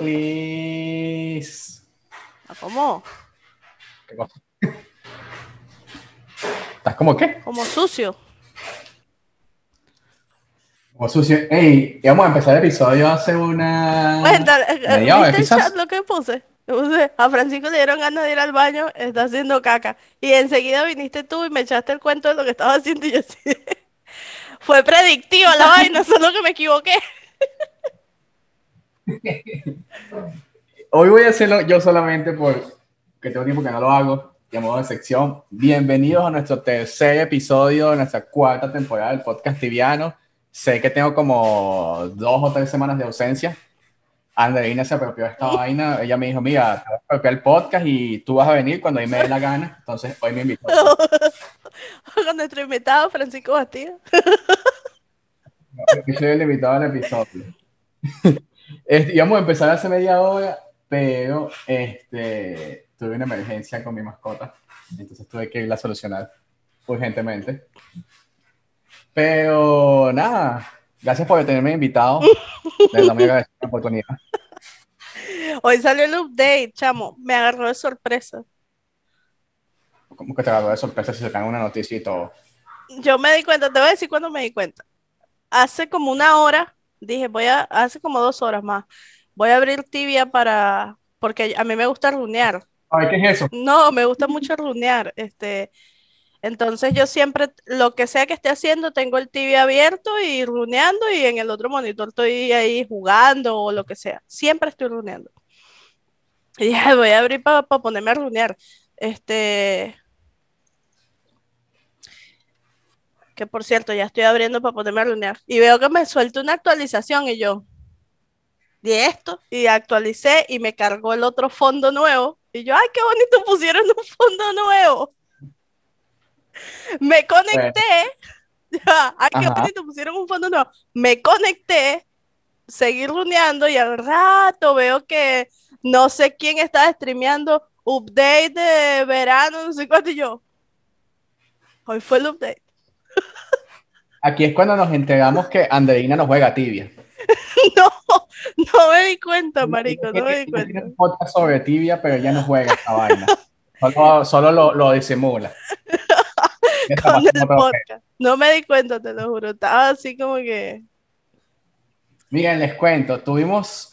Olis. ¿Cómo? ¿Qué cosa? ¿Estás como qué? Como sucio. Como sucio. Ey, íbamos a empezar el episodio hace una. Cuéntale, eh, hora, ¿viste el quizás. chat lo que puse? A Francisco le dieron ganas de ir al baño, está haciendo caca. Y enseguida viniste tú y me echaste el cuento de lo que estaba haciendo y yo así. Fue predictiva la vaina, solo que me equivoqué. Hoy voy a hacerlo yo solamente porque tengo tiempo que no lo hago. Modo de sección, bienvenidos a nuestro tercer episodio de nuestra cuarta temporada del podcast Tibiano. Sé que tengo como dos o tres semanas de ausencia. Andreina se apropió de esta vaina. Ella me dijo, mira, te voy a apropiar el podcast y tú vas a venir cuando a mí me dé la gana. Entonces, hoy me invitó. Con nuestro invitado, Francisco Bastida. Yo soy el invitado del episodio. Este, íbamos a empezar hace media hora, pero este, tuve una emergencia con mi mascota, entonces tuve que irla a solucionar urgentemente. Pero nada, gracias por tenerme invitado. Me agradezco la oportunidad. Hoy salió el update, chamo. Me agarró de sorpresa. Como que te agarró de sorpresa si sacan una noticia y todo. Yo me di cuenta, te voy a decir cuándo me di cuenta. Hace como una hora, dije, voy a, hace como dos horas más, voy a abrir tibia para, porque a mí me gusta runear. Ay, ¿qué es eso? No, me gusta mucho runear. Este, entonces yo siempre, lo que sea que esté haciendo, tengo el tibia abierto y runeando y en el otro monitor estoy ahí jugando o lo que sea. Siempre estoy runeando. Y dije, "Ay, voy a abrir para ponerme a runear. Este, que por cierto, ya estoy abriendo para ponerme a runear. Y veo que me suelta una actualización y yo, di esto, y actualicé y me cargó el otro fondo nuevo. Y yo, ay, qué bonito pusieron un fondo nuevo. Me conecté. Ya, ay, qué Ajá. bonito pusieron un fondo nuevo. Me conecté, seguí runeando y al rato veo que no sé quién está streameando update de verano, no sé cuánto y yo. Hoy fue el update. Aquí es cuando nos enteramos que Andreina no juega tibia. No, no me di cuenta, marico, no me di cuenta. Tiene un podcast sobre tibia, pero ella no juega esta vaina. Solo, solo lo, lo disimula. No me di cuenta, te lo juro. Estaba así como que. Miren, les cuento, tuvimos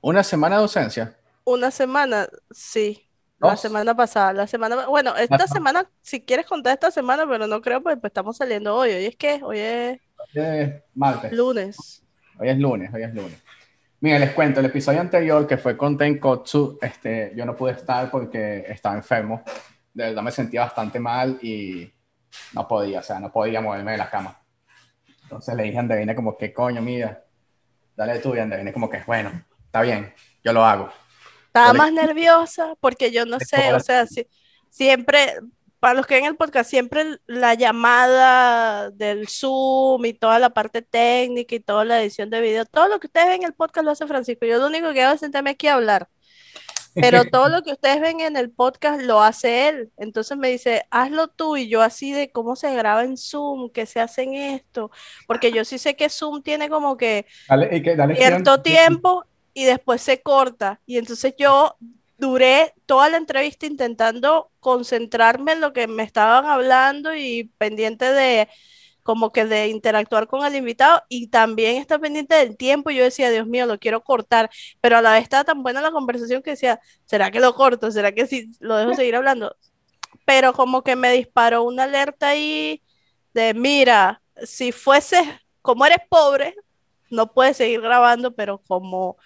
una semana de ausencia. Una semana, sí. La semana pasada, la semana, bueno, esta Ajá. semana, si quieres contar esta semana, pero no creo, pues, pues, estamos saliendo hoy. Hoy es que, hoy es martes. lunes. Hoy es lunes, hoy es lunes. Miren, les cuento, el episodio anterior que fue con Tenkotsu, este, yo no pude estar porque estaba enfermo. De verdad me sentía bastante mal y no podía, o sea, no podía moverme de la cama. Entonces le dije a Andreina como que, coño, mira, dale tú y Andreina como que, bueno, está bien, yo lo hago. Estaba más nerviosa porque yo no sé, o sea, si- siempre, para los que ven el podcast, siempre la llamada del Zoom y toda la parte técnica y toda la edición de video, todo lo que ustedes ven en el podcast lo hace Francisco. Yo lo único que hago es sentarme aquí a hablar. Pero todo lo que ustedes ven en el podcast lo hace él. Entonces me dice, hazlo tú y yo así de cómo se graba en Zoom, qué se hace en esto. Porque yo sí sé que Zoom tiene como que Dale, que, dale cierto tiempo y después se corta. Y entonces yo duré toda la entrevista intentando concentrarme en lo que me estaban hablando y pendiente de como que de interactuar con el invitado y también está pendiente del tiempo. Yo decía, Dios mío, lo quiero cortar, pero a la vez estaba tan buena la conversación que decía, ¿será que lo corto? ¿Será que sí lo dejo seguir hablando? Pero como que me disparó una alerta ahí de, mira, si fueses, como eres pobre, no puedes seguir grabando, pero como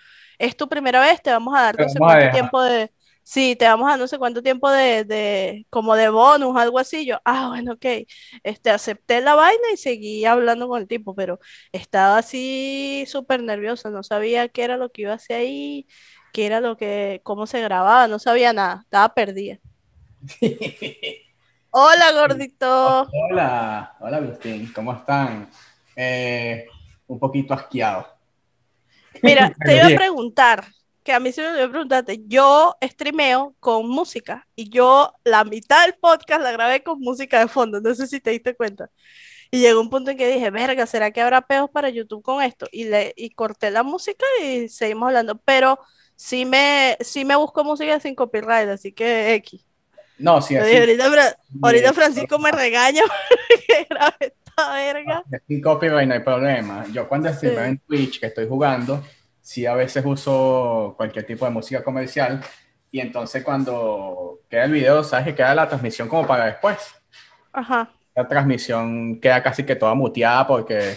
es tu primera vez, te vamos a dar no sé cuánto tiempo de, sí, te vamos a dar no sé cuánto tiempo de, de, como de bonus, algo así. Yo, ah, bueno, ok, este, acepté la vaina y seguí hablando con el tipo, pero estaba así súper nerviosa, no sabía qué era lo que iba a hacer ahí, qué era lo que, cómo se grababa, no sabía nada, estaba perdida. Hola, gordito. Hola, hola Agustín, ¿cómo están? Eh, un poquito asqueado. Mira, te iba a preguntar, que a mí se me olvidó preguntarte, yo streameo con música y yo la mitad del podcast la grabé con música de fondo, no sé si te diste cuenta. Y llegó un punto en que dije, verga, ¿será que habrá peos para YouTube con esto? Y, le, y corté la música y seguimos hablando. Pero sí me, sí me busco música sin copyright, así que X. No, sí, así. Ahorita, ahorita Francisco me regaña porque grabé esta verga. Sin copyright no hay problema. Yo cuando estoy Sí. en Twitch, que estoy jugando, sí a veces uso cualquier tipo de música comercial y entonces cuando queda el video, sabes que queda la transmisión como para después. Ajá. La transmisión queda casi que toda muteada porque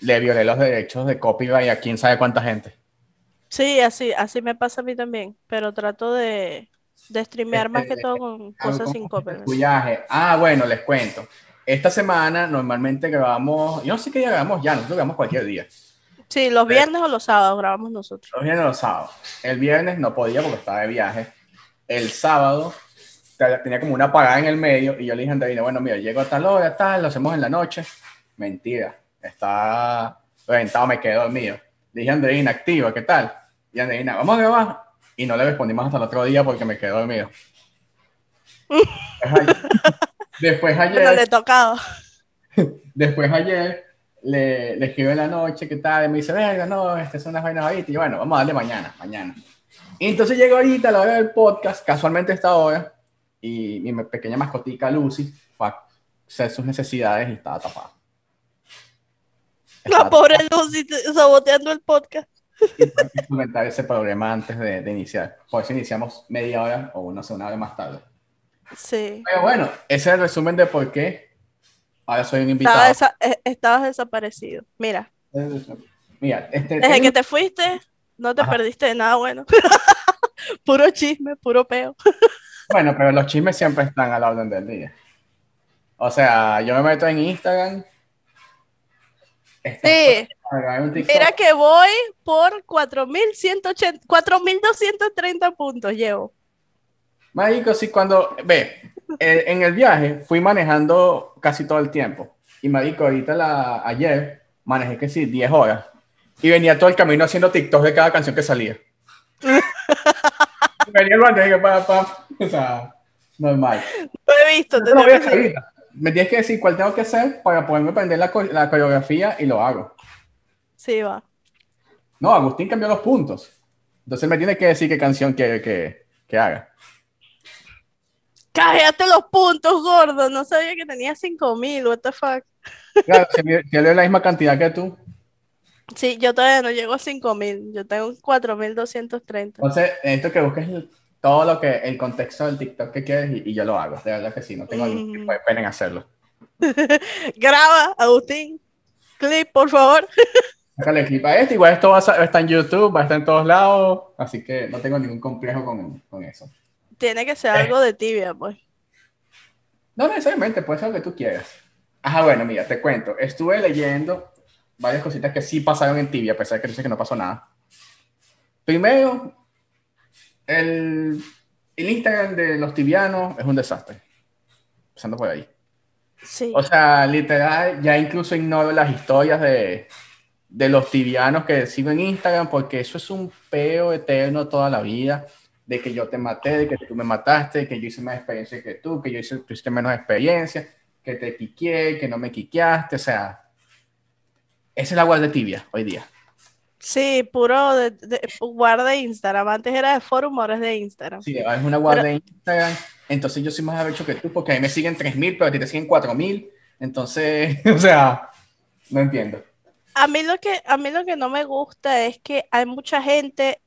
le violé los derechos de copyright a quién sabe cuánta gente. Sí, así, así me pasa a mí también, pero trato de, de streamear más que Este, todo con cosas sin copyright. Ah, bueno, les cuento. Esta semana normalmente grabamos, yo no sé qué día grabamos ya, nosotros grabamos cualquier día. Sí, los viernes o los sábados grabamos nosotros. Los viernes o los sábados. El viernes no podía porque estaba de viaje. El sábado te- tenía como una parada en el medio y yo le dije a Andreina, bueno, mira, llego a tal hora, tal, lo hacemos en la noche. Mentira, está reventado, me quedé dormido. Le dije a Andreina, activa, ¿qué tal? Y Andreina, vamos a grabar. Y no le respondimos hasta el otro día porque me quedé dormido. Después ayer-. Pero le tocaba. Después ayer le, le escribo en la noche, ¿qué tal? Y me dice, venga, no, estas son unas vainas ahorita. Y yo, bueno, vamos a darle mañana, mañana. Y entonces llegó ahorita a la hora del podcast, casualmente a esta hora, y mi pequeña mascotica Lucy fue a hacer sus necesidades y estaba tapada. La pobre Lucy te- saboteando el podcast. y solventar ese problema antes de, de iniciar. Por eso iniciamos media hora o sé, una hora más tarde. Sí. Pero bueno, ese es el resumen de por qué ahora soy un invitado. Estaba desa- eh, estabas desaparecido. Mira, Mira, este, desde tengo- que te fuiste, no te Ajá. perdiste de nada bueno. puro chisme, puro peo. Bueno, pero los chismes siempre están a la orden del día. O sea, yo me meto en Instagram. está- Sí, mira que voy por 4.180 4.230 puntos llevo. Marico, sí, cuando. Ve, eh, en el viaje fui manejando casi todo el tiempo. Y Marico, ahorita la, ayer manejé que sí, 10 horas. Y venía todo el camino haciendo TikTok de cada canción que salía. venía el que pa, pa, O sea, normal. Lo he visto. No te lo voy a que. Me tienes que decir cuál tengo que hacer para poderme aprender la, la coreografía y lo hago. Sí, va. No, Agustín cambió los puntos. Entonces me tiene que decir qué canción quiere que, que haga. Cállate los puntos, gordo. No sabía que tenía 5.000. What the fuck. Claro, él es la misma cantidad que tú. Sí, yo todavía no llego a 5.000. Yo tengo 4.230. Entonces, necesito que busques todo lo que, el contexto del TikTok que quieres y, y yo lo hago. De verdad que sí, no tengo ningún tipo de pena en hacerlo. Graba, Agustín. Clip, por favor. Sácale clip a este. Igual esto va a está en YouTube, va a estar en todos lados. Así que no tengo ningún complejo con, con eso. Tiene que ser algo de tibia, pues. No necesariamente, puede ser lo que tú quieras. Ajá, bueno, mira, te cuento. Estuve leyendo varias cositas que sí pasaron en Tibia, a pesar de que dice que no pasó nada. Primero, el, el Instagram de los tibianos es un desastre. Empezando por ahí. Sí. O sea, literal, ya incluso ignoro las historias de, de los tibianos que sigo en Instagram, porque eso es un peo eterno toda la vida, de que yo te maté, de que tú me mataste, que yo hice más experiencia que tú, que yo hice, tú hiciste menos experiencia, que te quiqué, que no me quiqueaste, o sea, es la guardia tibia hoy día. Sí, puro de, de- guarda Instagram. Antes era de forum, ahora es de Instagram. Sí, es una guardia de Instagram, entonces yo soy más arrecho que tú, porque a mí me siguen 3.000, pero a ti te siguen 4.000, entonces, o sea, no entiendo. A mí lo que, a mí lo que no me gusta es que hay mucha gente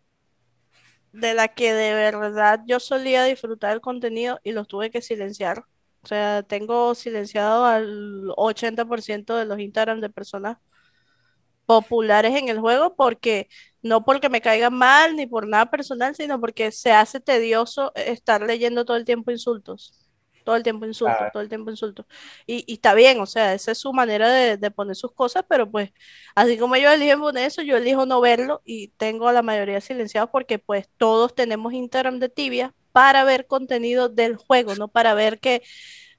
de la que de verdad yo solía disfrutar el contenido y los tuve que silenciar. O sea, tengo silenciado al 80% de los Instagram de personas populares en el juego porque no porque me caigan mal ni por nada personal, sino porque se hace tedioso estar leyendo todo el tiempo insultos. Todo el tiempo insultos, Claro. todo el tiempo insultos. Y, y está bien, o sea, esa es su manera de, de poner sus cosas, pero pues así como ellos eligen poner eso, yo elijo no verlo y tengo a la mayoría silenciados porque pues todos tenemos Instagram de tibia para ver contenido del juego, no para ver que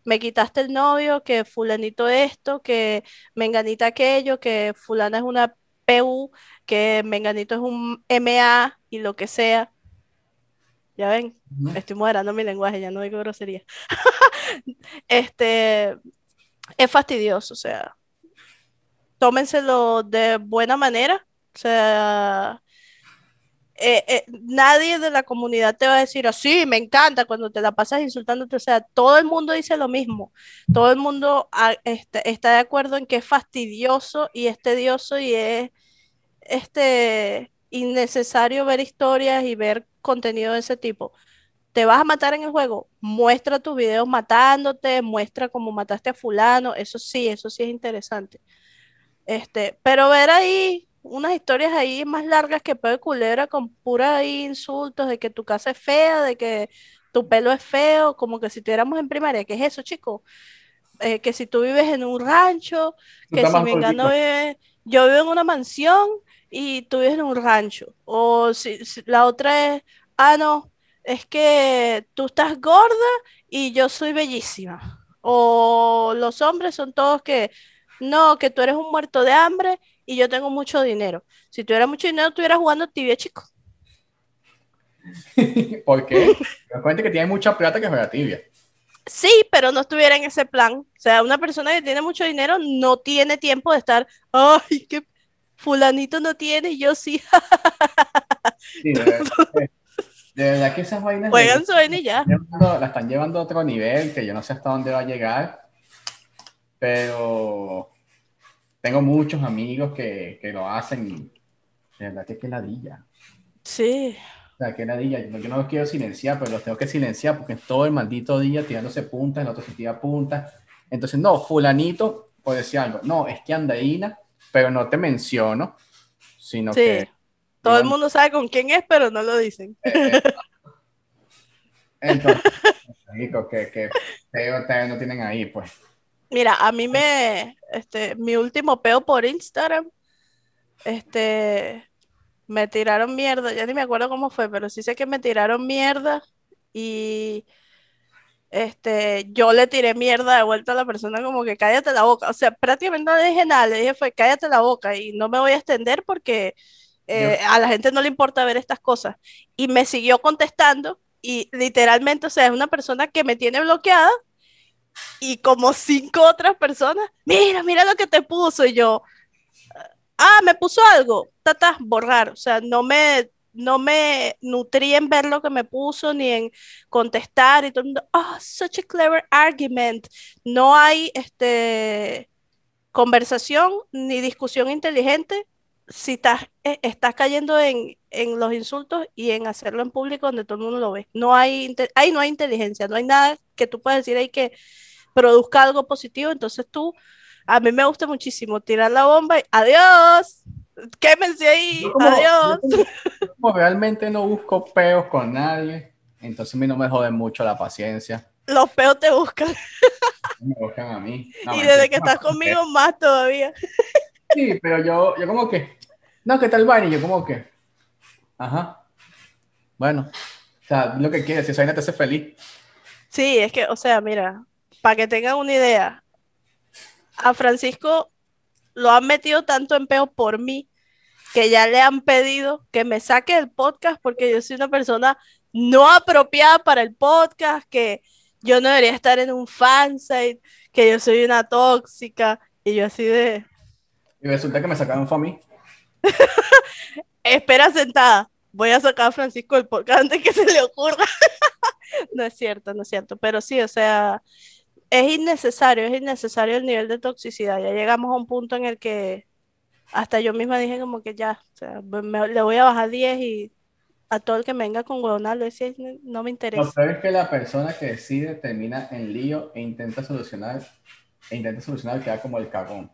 me quitaste el novio, que fulanito esto, que menganita aquello, que fulana es una PU, que menganito es un MA y lo que sea. Ya ven, estoy moderando mi lenguaje, ya no digo grosería. Este, es fastidioso, o sea, tómenselo de buena manera. O sea, eh, eh, nadie de la comunidad te va a decir así, me encanta cuando te la pasas insultándote. O sea, todo el mundo dice lo mismo. Todo el mundo ah, este, está de acuerdo en que es fastidioso y es tedioso y es este, innecesario ver historias y ver contenido de ese tipo. ¿Te vas a matar en el juego? Muestra tus videos matándote, muestra cómo mataste a fulano, eso sí, eso sí es interesante. Este, pero ver ahí unas historias ahí más largas que pedo de culebra con puras insultos de que tu casa es fea, de que tu pelo es feo, como que si estuviéramos en primaria, ¿qué es eso, chico? Eh, que si tú vives en un rancho, que si mi vive, yo vivo en una mansión y tú vives en un rancho, o si, la otra es, ah, no, es que tú estás gorda y yo soy bellísima, o los hombres son todos que, no, que tú eres un muerto de hambre y yo tengo mucho dinero. Si tuviera mucho dinero, estuvieras jugando tibia, chico. ¿Por qué? Me cuenta que tiene mucha plata que juega tibia. Sí, pero no estuviera en ese plan. O sea, una persona que tiene mucho dinero no tiene tiempo de estar, ay, que fulanito no tiene, yo sí. sí de, verdad, que esas vainas... Juegan su vaina y ya. La están llevando a otro nivel, que yo no sé hasta dónde va a llegar, pero tengo muchos amigos que, que lo hacen y de verdad que qué ladilla. Sí. O sea, qué ladilla. Yo no los quiero silenciar, pero los tengo que silenciar porque todo el maldito día tirándose puntas, el otro se tira puntas. Entonces, no, fulanito, puede decir algo. No, es que Andaína, pero no te menciono, sino sí. que... Todo el mundo sabe con quién es, pero no lo dicen. Eh, entonces, que, que ustedes no tienen ahí, pues. Mira, a mí me, este, mi último peo por Instagram, este, me tiraron mierda, ya ni me acuerdo cómo fue, pero sí sé que me tiraron mierda y, este, yo le tiré mierda de vuelta a la persona como que cállate la boca, o sea, prácticamente no le dije nada, le dije fue cállate la boca y no me voy a extender porque eh, a la gente no le importa ver estas cosas. Y me siguió contestando y literalmente, o sea, es una persona que me tiene bloqueada y como cinco otras personas, mira, mira lo que te puso. Y yo, ah, me puso algo, tata, borrar. O sea, no me, no me nutrí en ver lo que me puso ni en contestar y todo el mundo, oh, such a clever argument. No hay este, conversación ni discusión inteligente si estás, eh, estás cayendo en, en, los insultos y en hacerlo en público donde todo el mundo lo ve. No hay, ahí no hay inteligencia, no hay nada que tú puedas decir ahí que produzca algo positivo, entonces tú, a mí me gusta muchísimo tirar la bomba y adiós, quémense ahí, adiós. como, realmente no busco peos con nadie, entonces a mí no me jode mucho la paciencia. Los peos te buscan. Me buscan a mí. y desde que estás conmigo más todavía. Sí, pero yo, yo como que, no, ¿qué tal vaina? Y yo como que, ajá, bueno, o sea, lo que quieres, si esa vaina te hace feliz. Sí, es que, o sea, mira, para que tengan una idea, a Francisco lo han metido tanto en peo por mí que ya le han pedido que me saque el podcast porque yo soy una persona no apropiada para el podcast, que yo no debería estar en un fansite, que yo soy una tóxica y yo así de... Y resulta que me sacaron fue a mí. Espera sentada. Voy a sacar a Francisco el podcast antes que se le ocurra. no es cierto, no es cierto. Pero sí, o sea, es innecesario, es innecesario el nivel de toxicidad. Ya llegamos a un punto en el que hasta yo misma dije como que ya, o sea, le voy a bajar 10 y a todo el que me venga con huevonal le decía, no me interesa. Lo peor es que la persona que decide termina en lío e intenta solucionar, e intenta solucionar queda como el cagón.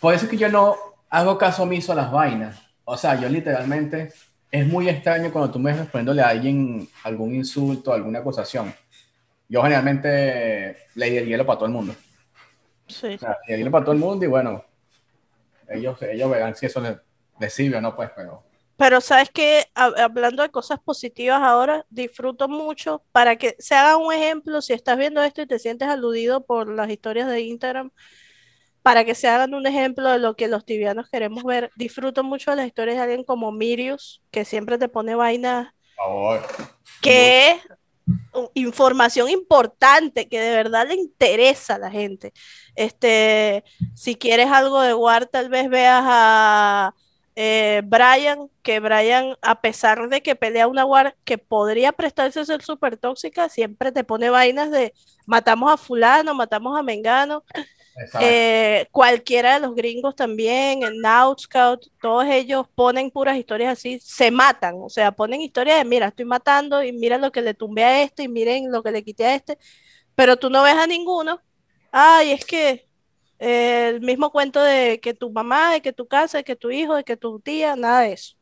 Por eso es que yo no hago caso omiso a las vainas. O sea, yo literalmente, es muy extraño cuando tú me ves respondiéndole a alguien algún insulto, alguna acusación yo generalmente le di el hielo para todo el mundo. Sí. O sea, el hielo para todo el mundo y bueno, ellos, ellos verán si eso les, sirve o no, pues, pero... Pero sabes que hablando de cosas positivas ahora, disfruto mucho para que se haga un ejemplo, si estás viendo esto y te sientes aludido por las historias de Instagram, para que se hagan un ejemplo de lo que los tibianos queremos ver. Disfruto mucho de las historias de alguien como Mirius, que siempre te pone vainas Por favor. que información importante que de verdad le interesa a la gente. Este, si quieres algo de War, tal vez veas a eh, Brian, que Brian, a pesar de que pelea una War que podría prestarse a ser súper tóxica, siempre te pone vainas de matamos a fulano, matamos a Mengano. Eh, cualquiera de los gringos también, el Now Scout, todos ellos ponen puras historias así, se matan, o sea, ponen historias de, mira, estoy matando y mira lo que le tumbé a este y miren lo que le quité a este, pero tú no ves a ninguno. Ay, es que eh, el mismo cuento de que tu mamá, de que tu casa, de que tu hijo, de que tu tía, nada de eso.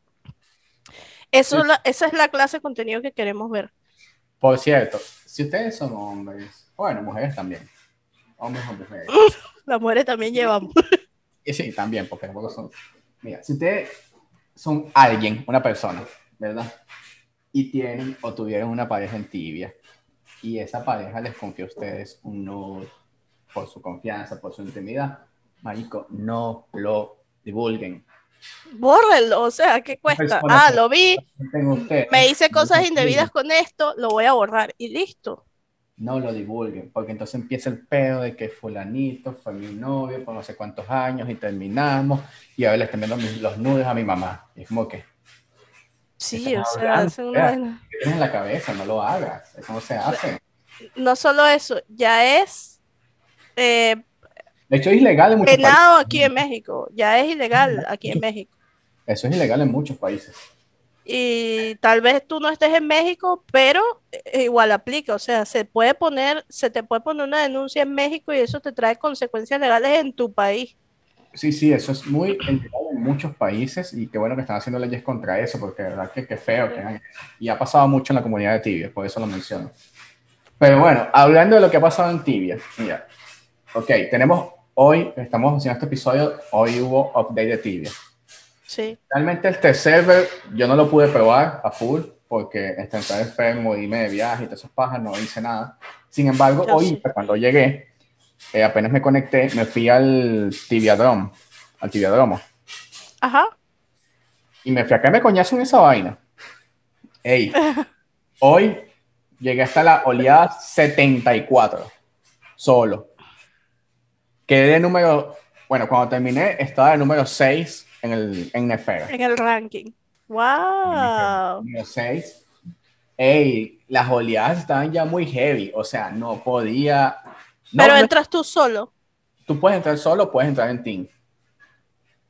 Eso esa es la clase de contenido que queremos ver. Por cierto, si ustedes son hombres, bueno, mujeres también, hombres o mujeres. Las mujeres también llevamos. Sí, también, porque tampoco son. Mira, si ustedes son alguien, una persona, ¿verdad? Y tienen o tuvieron una pareja en tibia, y esa pareja les confió a ustedes un nudo por su confianza, por su intimidad, marico, no lo divulguen. Bórrenlo, o sea, ¿qué cuesta? Ah, lo vi, me hice cosas indebidas con esto, lo voy a borrar y listo no lo divulguen, porque entonces empieza el pedo de que fulanito fue mi novio por no sé cuántos años y terminamos y ahora le están viendo los nudes a mi mamá. Y es como que... Sí, o sea, hace una... en la cabeza, no lo hagas, eso no se hace. No solo eso, ya es... Eh, de hecho, es ilegal en muchos países. aquí en México, ya es ilegal aquí en México. Eso es ilegal en muchos países y tal vez tú no estés en México, pero eh, igual aplica, o sea, se puede poner, se te puede poner una denuncia en México y eso te trae consecuencias legales en tu país. Sí, sí, eso es muy en muchos países y qué bueno que están haciendo leyes contra eso, porque de verdad que qué feo Y ha pasado mucho en la comunidad de Tibia, por eso lo menciono. Pero bueno, hablando de lo que ha pasado en Tibia, mira, ok, tenemos hoy, estamos haciendo este episodio, hoy hubo update de Tibia. Realmente este server yo no lo pude probar a full porque estaba enfermo y me de viaje y todas esas pajas, no hice nada. Sin embargo, hoy, cuando llegué, eh, apenas me conecté, me fui al Tibiadrom, al Tibiadromo. Ajá. Y me fui a me coñazo en esa vaina. Ey, hoy llegué hasta la oleada 74, solo. Quedé de número, bueno, cuando terminé estaba de número 6 en el en Nefera. En el ranking. ¡Wow! Número 6. Ey, las oleadas estaban ya muy heavy, o sea, no podía. Pero entras tú solo. Tú puedes entrar solo, puedes entrar en team.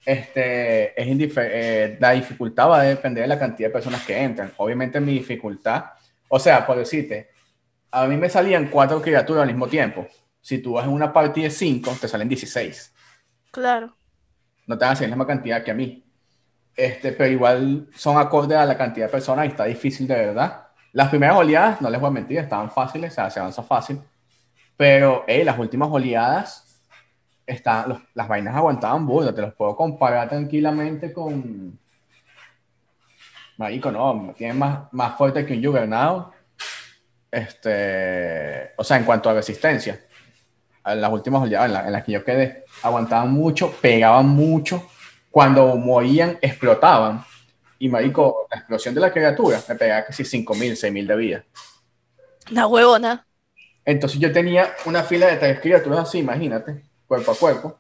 Este, es eh, la dificultad va a depender de la cantidad de personas que entran. Obviamente mi dificultad, o sea, por decirte, a mí me salían cuatro criaturas al mismo tiempo. Si tú vas en una partida de cinco, te salen 16. Claro no te van a hacer la misma cantidad que a mí. Este, pero igual son acordes a la cantidad de personas y está difícil de verdad. Las primeras oleadas, no les voy a mentir, estaban fáciles, o sea, se avanza fácil. Pero hey, las últimas oleadas, están, las vainas aguantaban burda, te los puedo comparar tranquilamente con. Marico, no, tienen más, más fuerte que un Juggernaut. Este, o sea, en cuanto a resistencia en las últimas oleadas en, las que yo quedé, aguantaban mucho, pegaban mucho, cuando morían explotaban. Y marico, la explosión de la criatura me pegaba casi 5.000, 6.000 de vida. La huevona. Entonces yo tenía una fila de tres criaturas así, imagínate, cuerpo a cuerpo,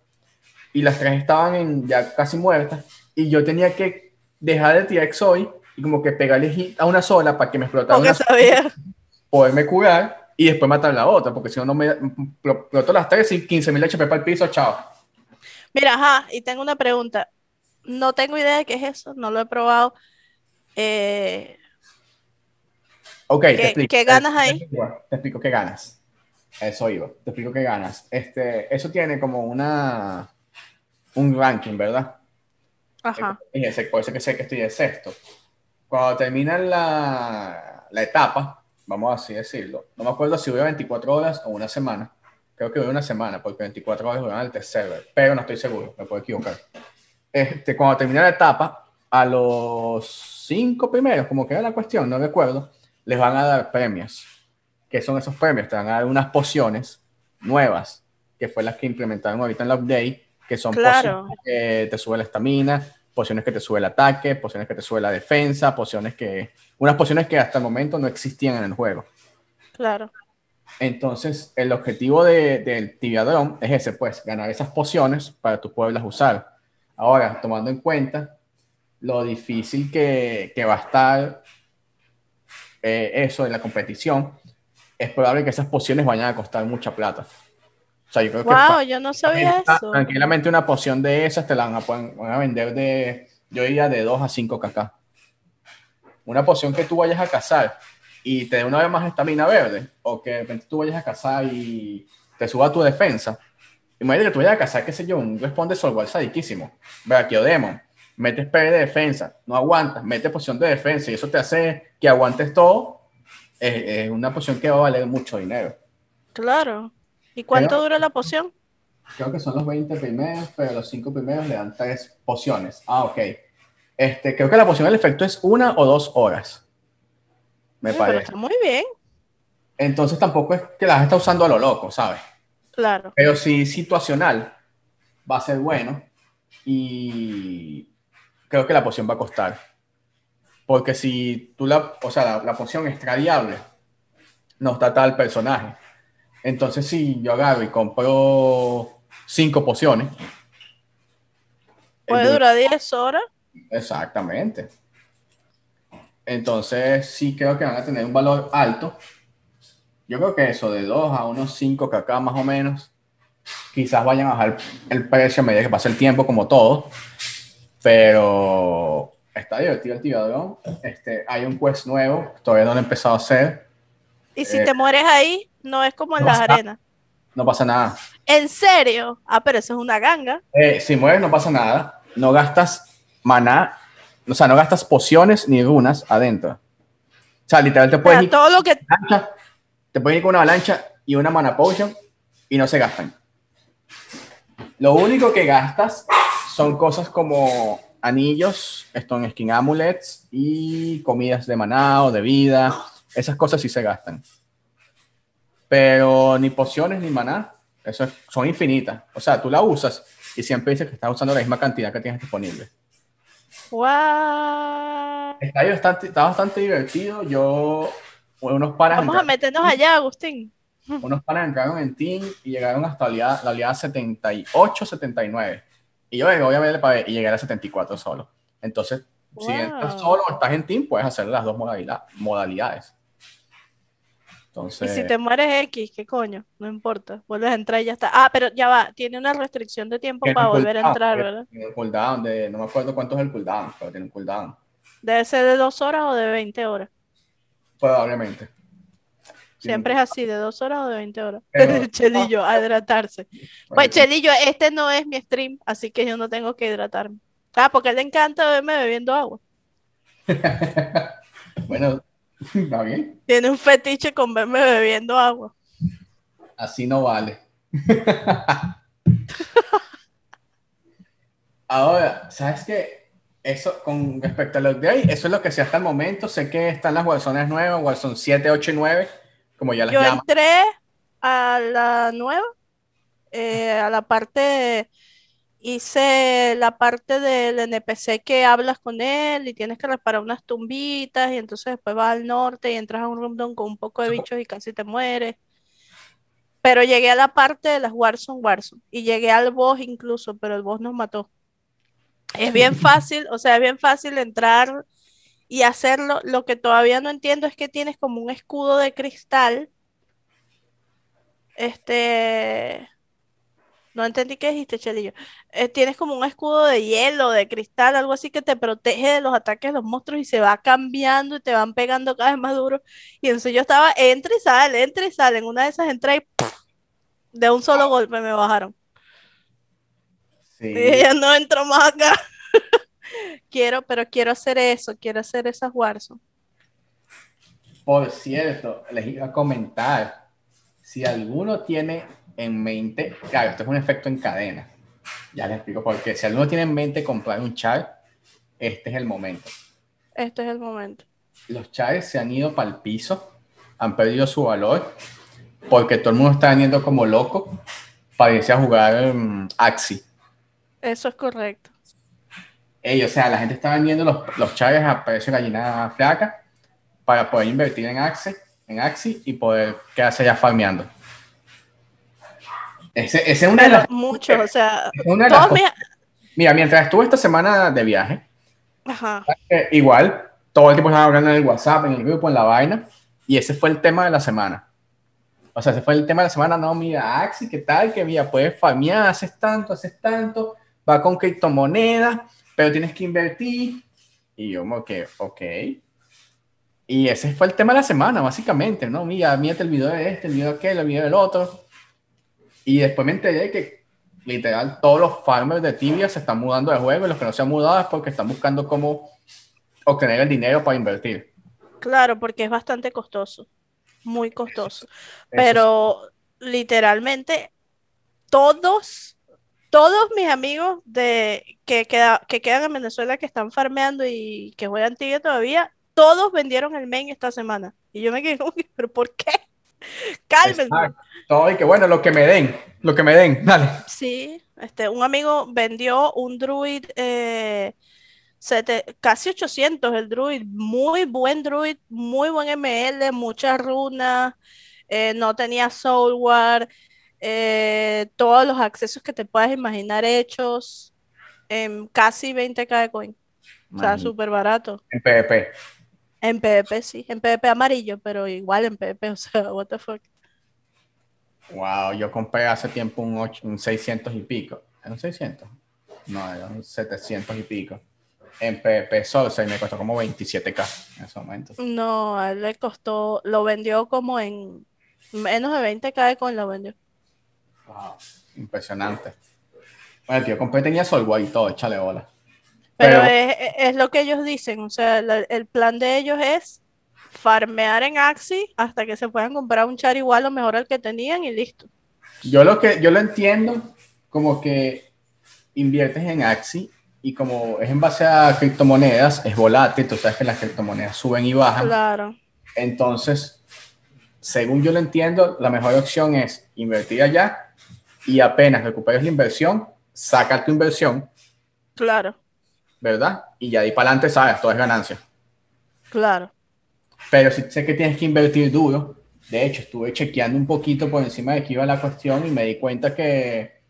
y las tres estaban en, ya casi muertas, y yo tenía que dejar de tirar Exoy y como que pegarle a una sola para que me explotara. Porque sabía. Poderme curar y después matar la otra, porque si no, no me exploto las tres y 15.000 HP para el piso, chao. Mira, ajá, y tengo una pregunta. No tengo idea de qué es eso, no lo he probado. Eh, ok, ¿qué, te explico. ¿qué ganas ahí? Te explico, qué ganas. Eso iba, te explico qué ganas. Este, eso tiene como una un ranking, ¿verdad? Ajá. por eso que sé que estoy de sexto. Cuando termina la, la etapa, vamos así decirlo. No me acuerdo si hubo 24 horas o una semana. Creo que hubo una semana, porque 24 horas duran el tercer pero no estoy seguro, me puedo equivocar. Este, cuando termine la etapa, a los cinco primeros, como que era la cuestión, no recuerdo, les van a dar premios. ¿Qué son esos premios? Te van a dar unas pociones nuevas, que fue las que implementaron ahorita en la update, que son claro. pociones que te sube la estamina, pociones que te sube el ataque, pociones que te sube la defensa, pociones que... Unas pociones que hasta el momento no existían en el juego. Claro. Entonces, el objetivo de- del tibiadrón es ese, pues, ganar esas pociones para tú poderlas usar. Ahora, tomando en cuenta lo difícil que, que va a estar eh, eso en la competición, es probable que esas pociones vayan a costar mucha plata. O sea, yo creo que Wow, yo no sabía eso. Tranquilamente una poción de esas te la van a, van a vender de, yo diría, de 2 a 5 kk. Una poción que tú vayas a cazar y te dé una vez más estamina verde, o que de repente tú vayas a cazar y te suba tu defensa. Imagínate que tú vayas a cazar, qué sé yo, un responde Solwar sadiquísimo. Demon, metes PV de defensa, no aguantas, metes poción de defensa y eso te hace que aguantes todo. Es, es una poción que va a valer mucho dinero. Claro. ¿Y cuánto Pero- dura la poción? Creo que son los 20 primeros, pero los 5 primeros le dan 3 pociones. Ah, ok. Este, creo que la poción del efecto es una o dos horas. Me pero parece. está muy bien. Entonces tampoco es que las está usando a lo loco, ¿sabes? Claro. Pero sí situacional va a ser bueno y creo que la poción va a costar. Porque si tú la, o sea, la, la poción es tradiable, no está tal personaje. Entonces si yo agarro y compro cinco pociones. Puede durar 10 horas. Exactamente. Entonces sí creo que van a tener un valor alto. Yo creo que eso de 2 a unos 5 kk más o menos. Quizás vayan a bajar el precio a medida que pase el tiempo, como todo. Pero está divertido el tiradrón. Este, hay un quest nuevo, todavía no lo he empezado a hacer. Y si Eh, te mueres ahí, no es como en no las arenas. No pasa nada. ¿En serio? Ah, pero eso es una ganga. Eh, si mueres, no pasa nada. No gastas maná, o sea, no gastas pociones ni runas adentro. O sea, literal te O puedes sea, ir todo lo que... te pueden ir con una avalancha y una mana potion y no se gastan. Lo único que gastas son cosas como anillos, Stone Skin Amulets y comidas de maná o de vida. Esas cosas sí se gastan. Pero ni pociones ni maná, eso es- son infinitas. O sea, tú la usas y siempre dices que estás usando la misma cantidad que tienes disponible. Guau. Está bastante, está bastante divertido. Yo, unos panas Vamos a entraron- meternos allá, Agustín. unos panas entraron en Team y llegaron hasta la oleada, la oleada 78, 79. Y yo obviamente, para y llegué a la 74 solo. Entonces, si Wow. entras solo o estás en Team, puedes hacer las dos modalidad- modalidades. Y si te mueres X, ¿qué coño? No importa. Vuelves a entrar y ya está. Ah, pero ya va. Tiene una restricción de tiempo tiene para volver a cooldown, entrar, tiene ¿verdad? un cooldown de, no me acuerdo cuánto es el cooldown, pero tiene un cooldown. Debe ser de dos horas o de 20 horas. Probablemente. Siempre es así, de dos horas o de 20 horas. Pero- Chelillo, a hidratarse. Pues Chelillo, este no es mi stream, así que yo no tengo que hidratarme. Ah, porque a él le encanta verme bebiendo agua. bueno, está bien. Tiene un fetiche con verme bebiendo agua. Así no vale. Ahora, ¿sabes qué? Eso, con respecto al upgrade, eso es lo que sé hasta el momento. Sé que están las Warzones nuevas, Warzone 7, 8 y 9, como ya las Yo llaman. entré a la nueva, eh, a la parte, hice la parte del NPC que hablas con él y tienes que reparar unas tumbitas y entonces después vas al norte y entras a un rondón con un poco de bichos y casi te mueres. Pero llegué a la parte de las Warzone Warzone y llegué al boss incluso, pero el boss nos mató. Es bien fácil, o sea, es bien fácil entrar y hacerlo. Lo que todavía no entiendo es que tienes como un escudo de cristal. Este. No entendí qué dijiste, Chelillo. Eh, tienes como un escudo de hielo, de cristal, algo así que te protege de los ataques de los monstruos y se va cambiando y te van pegando cada vez más duro. Y entonces yo estaba, entra y sale, entra y sale. En una de esas entré y de un solo golpe me bajaron. Sí. Y ella no entró más acá. quiero, pero quiero hacer eso, quiero hacer esas Warzone. Por cierto, les iba a comentar, si alguno tiene en mente, claro, esto es un efecto en cadena, ya les explico por qué. Si alguno tiene en mente comprar un char, este es el momento. Este es el momento. los chars se han ido para el piso, han perdido su valor, porque todo el mundo está viniendo como loco para irse a jugar mm, Axi. Eso es correcto. O sea, la gente está vendiendo los, los chars a precio de gallina flaca para poder invertir en Axi en Axi y poder quedarse ya farmeando. Ese, ese es una de las... Muchos, o sea, una de las mis- Mira, mientras estuve esta semana de viaje, Ajá, eh, igual, todo el tiempo estaba hablando en el WhatsApp, en el grupo, en la vaina, y ese fue el tema de la semana. O sea, ese fue el tema de la semana, no, mira, Axi, ¿qué tal? Que mira, puedes farmear, haces tanto, haces tanto, va con criptomonedas, pero tienes que invertir. Y yo como que, ok. Y ese fue el tema de la semana, básicamente, ¿no? Mira, mírate el video de este, el video de aquel, el video del otro. Y después me enteré que literal todos los farmers de Tibia se están mudando de juego y los que no se han mudado es porque están buscando cómo obtener el dinero para invertir. claro, porque es bastante costoso, muy costoso. Pero literalmente todos, todos mis amigos de que, queda- que quedan en Venezuela que están farmeando y que juegan Tibia todavía, todos vendieron el main esta semana. Y yo me quedé ¿pero por qué? Cálmense. Todo y que bueno, lo que me den, lo que me den, dale. Sí, este, un amigo vendió un druid eh, sete- casi 800 el druid, muy buen druid, muy buen ML, muchas runas, eh, no tenía soulware, eh, todos los accesos que te puedas imaginar hechos, en casi 20k de coin, o sea, súper barato. En PvP. En PvP sí, en PvP amarillo, pero igual en PvP, o sea, what the fuck. Wow, yo compré hace tiempo un, ocho- un 600 y pico. ¿Era un 600? No, era un 700 y pico. En PvP Source me costó como 27k en ese momento. No, a él le costó, lo vendió como en menos de 20k de coin lo vendió. Wow, impresionante. Bueno, el yo compré tenía Soulware y todo, échale bola. Pero Pero- es, es lo que ellos dicen, o sea, la- el plan de ellos es farmear en Axie hasta que se puedan comprar un char igual o mejor al que tenían y listo. Yo lo que yo lo entiendo como que inviertes en Axi y como es en base a criptomonedas, es volátil, tú sabes que las criptomonedas suben y bajan. Claro, Entonces, según yo lo entiendo, la mejor opción es invertir allá y apenas recuperes la inversión, saca tu inversión, claro, ¿verdad? Y ya de ahí para adelante, sabes, todo es ganancia. claro. Pero si sé que tienes que invertir duro, de hecho, estuve chequeando un poquito por encima de qué iba la cuestión y me di cuenta que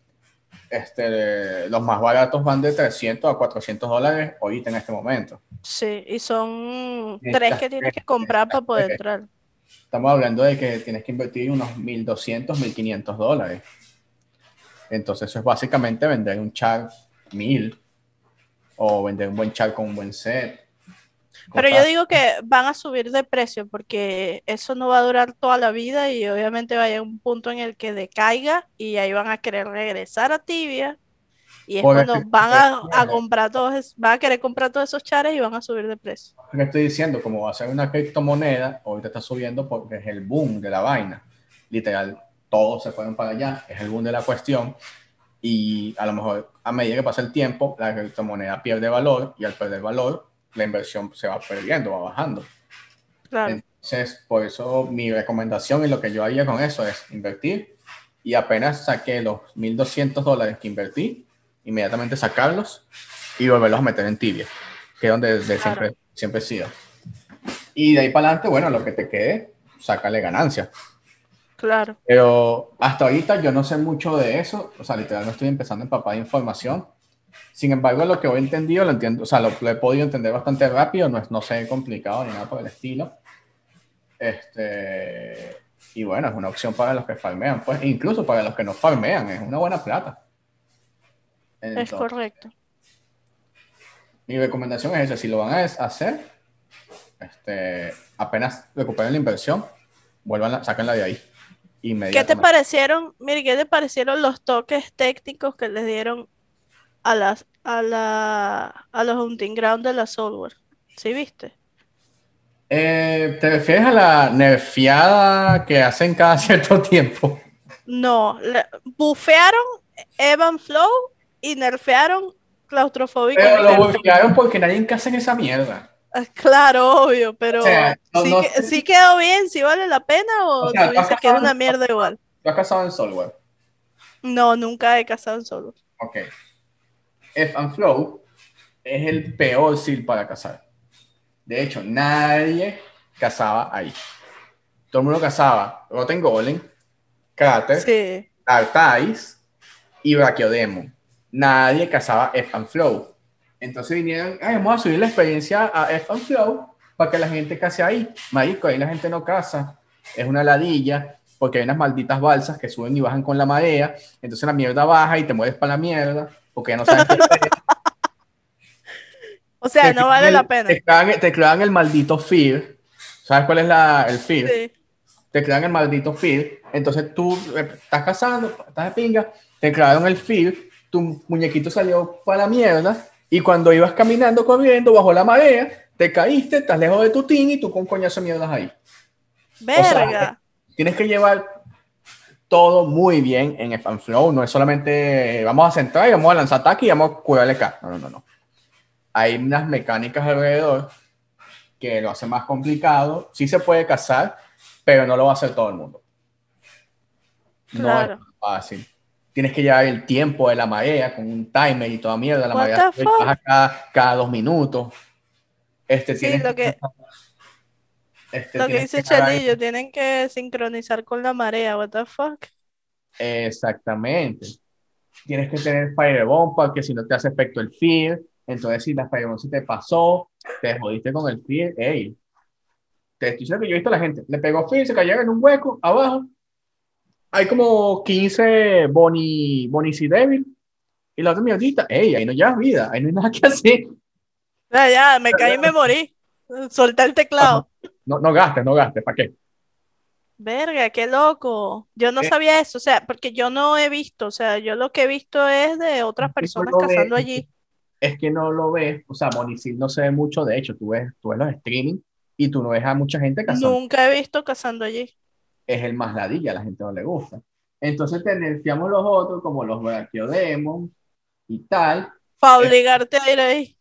este, los más baratos van de 300 a 400 dólares ahorita en este momento. Sí, y son tres que tienes que comprar para poder entrar. Estamos hablando de que tienes que invertir unos 1.200, 1.500 dólares. Entonces eso es básicamente vender un char 1.000 o vender un buen char con un buen set. Pero yo digo que van a subir de precio porque eso no va a durar toda la vida y obviamente va a llegar un punto en el que decaiga y ahí van a querer regresar a Tibia y es Por cuando van a, a comprar todos, van a querer comprar todos esos chares y van a subir de precio. Lo que estoy diciendo, como va a ser una criptomoneda, ahorita está subiendo porque es el boom de la vaina. Literal, todos se fueron para allá, es el boom de la cuestión. Y a lo mejor a medida que pasa el tiempo, la criptomoneda pierde valor y al perder valor, la inversión se va perdiendo, va bajando. Claro, Entonces, por eso mi recomendación y lo que yo haría con eso es invertir y apenas saqué los 1.200 dólares que invertí, inmediatamente sacarlos y volverlos a meter en tibia, que es donde de Claro. siempre, siempre he sido. Y de ahí para adelante, bueno, lo que te quede, sácale ganancia. Claro. Pero hasta ahorita yo no sé mucho de eso, o sea, literal no estoy empezando a empapar información. Sin embargo, lo que he entendido, lo entiendo, o sea, lo, lo he podido entender bastante rápido, no es no sé complicado ni nada por el estilo. Este, y bueno, es una opción para los que farmean, pues, e incluso para los que no farmean, es una buena plata. Es correcto. mi recomendación es esa, si lo van a hacer, este, apenas recuperen la inversión, vuelvan, sáquenla de ahí. ¿Qué te parecieron, mire, qué te parecieron los toques técnicos que les dieron a las a la a los hunting ground de la software? ¿Sí viste? Eh, ¿te refieres a la nerfeada que hacen cada cierto tiempo? No, le- bufearon Evan Flow y nerfearon claustrofóbico. Pero lo golpearon porque nadie que hace esa mierda. Claro, obvio, pero O sea, no- sí, no que- sé. sí quedó bien, sí vale la pena o, O sea, tú tú has dices que es una mierda igual. ¿Tú has casado en Solware? No, nunca he casado en solo. Ok. F and Flow es el peor seal para cazar. De hecho, nadie cazaba ahí. todo el mundo cazaba Rotten Golem, Crater, Sí. Artais y Brachiodermon. Nadie cazaba F and Flow. Entonces vinieron, "Ay, vamos a subir la experiencia a F Flow para que la gente case ahí. Marico, ahí la gente no caza. Es una ladilla porque hay unas malditas balsas que suben y bajan con la marea. Entonces la mierda baja y te mueves para la mierda porque ya no sabes qué. O sea, Te no vale la pena. Te clavan el maldito fear. ¿Sabes cuál es la, el fear? Sí. Te clavan el maldito fear. Entonces tú eh, estás cazando, estás de pinga, te clavaron el fear, tu muñequito salió para la mierda y cuando ibas caminando, corriendo bajo la marea, te caíste, estás lejos de tu team y tú con coñazo mierdas ahí. Verga. Tienes que llevar todo muy bien en el fanflow. No es solamente eh, vamos a centrar y vamos a lanzar ataque y vamos a curarle K. No, no, no, no. Hay unas mecánicas alrededor que lo hacen más complicado. Sí se puede cazar, pero no lo va a hacer todo el mundo. No Claro. es fácil. Tienes que llevar el tiempo de la marea con un timer y toda mierda. La What marea baja cada, cada dos minutos. Este, Sí, lo que- este, Lo que dice Chelillo, tienen que sincronizar con la marea, what the fuck. Exactamente. Tienes que tener Firebomb para que si no te hace efecto el Fear. Entonces, si la Firebomb se te pasó, te jodiste con el Fear. Ey, te estoy diciendo que yo he visto a la gente. Le pegó Fear, se cayó en un hueco abajo. Hay como 15 Bonnie, Bonnie C. Devil. Y la otra mierdita. Ey, ahí no llevas vida. Ahí no hay nada que hacer. Ya, ya, me caí y me morí. Solté el teclado. No, no gastes, no gastes. ¿Para qué? Verga, qué loco. Yo no Eh. sabía eso, o sea, porque yo no he visto, o sea, yo lo que he visto es de otras personas cazando allí. es que no lo ves, o sea, Monisil no se ve mucho, de hecho, tú ves, tú ves los streaming y tú no ves a mucha gente cazando. Nunca he visto cazando allí. Es el más ladilla, a la gente no le gusta. Entonces te nerfeamos los otros, como los Brachiodemon y tal. Para Eh. obligarte a ir ahí.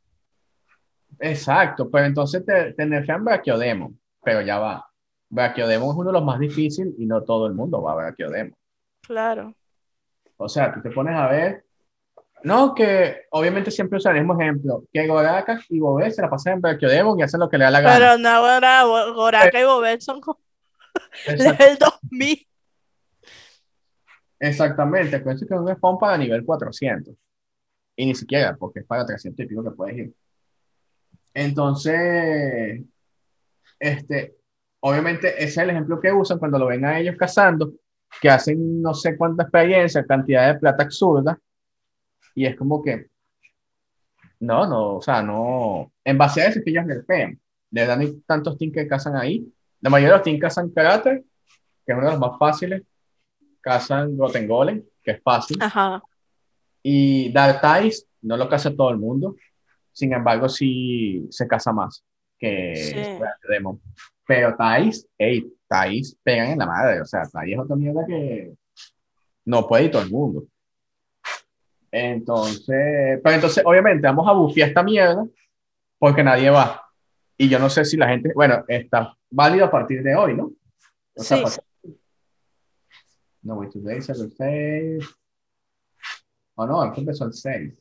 Exacto, pero entonces te, te nerfean Brachiodemon, pero ya va. Brachiodemon es uno de los más difíciles y no todo el mundo va a Brachiodemon. Claro. O sea, tú te pones a ver. No, que obviamente siempre usan el mismo ejemplo, que Gorakas y Bobé se la pasan en Brachiodemon y hacen lo que le da la gana. Pero no, Goraka y Bobet son level 2000. Exactamente, es que es un spawn para nivel 400. Y ni siquiera, porque es para 300 y pico que puedes ir. Entonces, este, obviamente ese es el ejemplo que usan cuando lo ven a ellos cazando, que hacen no sé cuánta experiencia, cantidad de plata absurda, y es como que, no, no, o sea, no, en base a eso es que ellos nerfean. No hay tantos teams que cazan ahí. La mayoría de los teams cazan carácter, que es uno de los más fáciles. Cazan Rotten Golem, que es fácil. Ajá. Y Darktais no lo caza todo el mundo. Sin embargo, sí se caza más que Sí. Demon. Pero Thais, hey, Thais pegan en la madre. O sea, Thais es otra mierda que no puede ir todo el mundo. Entonces, pero entonces, obviamente, vamos a bufear esta mierda porque nadie va. Y yo no sé si la gente, bueno, está válido a partir de hoy, ¿no? O sea, Sí. No, wait, today is el 6. O no, es que empezó el 6.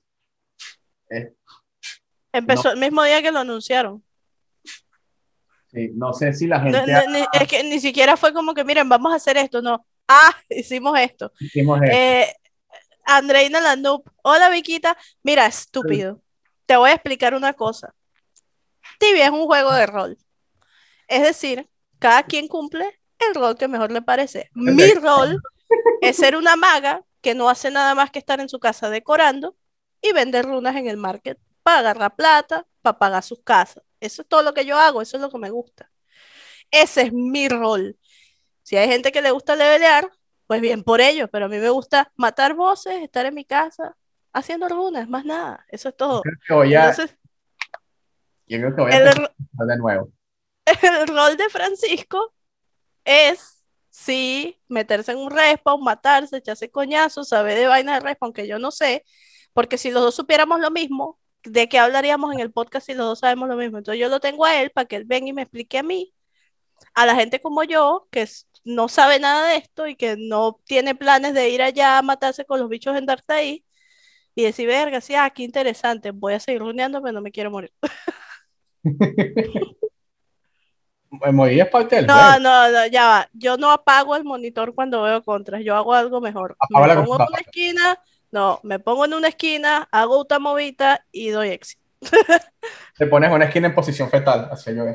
Eh, Empezó el mismo día que lo anunciaron. sí, no sé si la gente no- ni- es que ni siquiera fue como que, miren, vamos a hacer esto, no. Ah, hicimos esto. hicimos esto. Eh, Andreina Lanup, hola Viquita, mira, estúpido, te voy a explicar una cosa. Tibia es un juego de rol. Es decir, cada quien cumple el rol que mejor le parece. Mi rol es ser una maga que no hace nada más que estar en su casa decorando y vender runas en el market para agarrar plata, para pagar sus casas. Eso es todo lo que yo hago, eso es lo que me gusta. Ese es mi rol. Si hay gente que le gusta levelear, pues bien por ellos, pero a mí me gusta matar voces, estar en mi casa haciendo runas, más nada. Eso es todo. Creo que voy a, Entonces, yo creo que voy a el, de nuevo. el rol de Francisco es sí meterse en un respawn, matarse, echarse coñazos, saber de vaina de respawn que yo no sé, porque si los dos supiéramos lo mismo, ¿de qué hablaríamos en el podcast si los dos sabemos lo mismo? Entonces yo lo tengo a él para que él venga y me explique a mí, a la gente como yo, que no sabe nada de esto y que no tiene planes de ir allá a matarse con los bichos en Darktai y decir, verga, sí, ah, qué interesante, voy a seguir runeando, pero no me quiero morir. Morir es parte del No, juego. no, no, ya va. Yo no apago el monitor cuando veo contras. Yo hago algo mejor. Me pongo en una esquina, no, me pongo en una esquina, hago una movita y doy éxito. Te pones una esquina en posición fetal, así yo.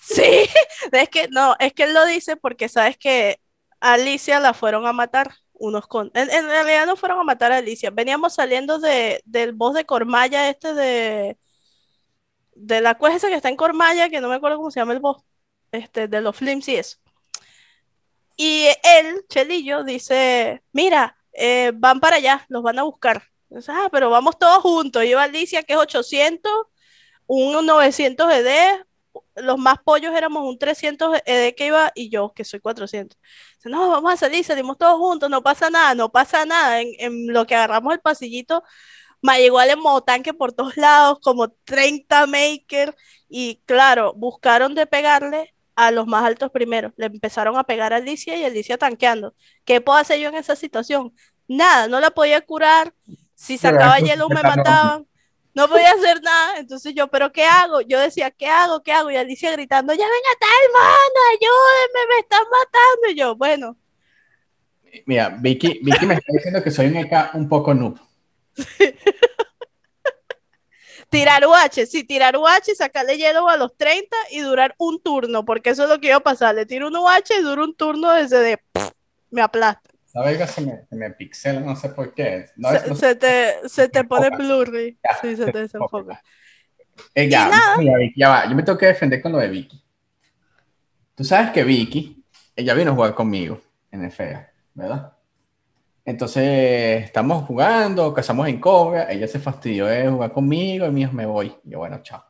Sí, es que no, es que él lo dice porque sabes que Alicia la fueron a matar unos con. En, en realidad no fueron a matar a Alicia. Veníamos saliendo de, del boss de Cormaya, este de. De la cueva esa que está en Cormaya, que no me acuerdo cómo se llama el boss. Este, de los Flims y eso. Y él, Chelillo, dice: Mira, eh, van para allá, los van a buscar. Entonces, ah, pero vamos todos juntos. Iba Alicia, que es 800, un 900 ED, los más pollos éramos un 300 ED que iba y yo, que soy 400. Dice, no, vamos a salir, salimos todos juntos, no pasa nada, no pasa nada. En, en lo que agarramos el pasillito, me llegó el motanque por todos lados, como 30 makers, y claro, buscaron de pegarle a los más altos primero. Le empezaron a pegar a Alicia y Alicia tanqueando. ¿Qué puedo hacer yo en esa situación? Nada, no la podía curar. Si sacaba hielo me mataban. No podía hacer nada. Entonces yo, ¿pero qué hago? Yo decía, ¿qué hago? ¿Qué hago? Y Alicia gritando, ya ven acá, hermano, ayúdenme, me están matando. Y yo, bueno, Mira, Vicky, Vicky me está diciendo que soy un EK un poco noob. tirar UH, sí, tirar UH, sacarle hielo a los 30 y durar un turno, porque eso es lo que iba a pasar. Le tiro un UH y dura un turno desde de me aplasta. Esa verga se me, se me pixela, no sé por qué. No, se, no te, se te pone blurry. Ya, Sí, se te desenfoca. Eh, ya, mira, Vicky, ya va. Yo me tengo que defender con lo de Vicky. Tú sabes que Vicky, ella vino a jugar conmigo en el FEA, ¿verdad? Entonces, estamos jugando, cazamos en cobra, ella se fastidió de jugar conmigo y me dijo, me voy. Yo, bueno, chao.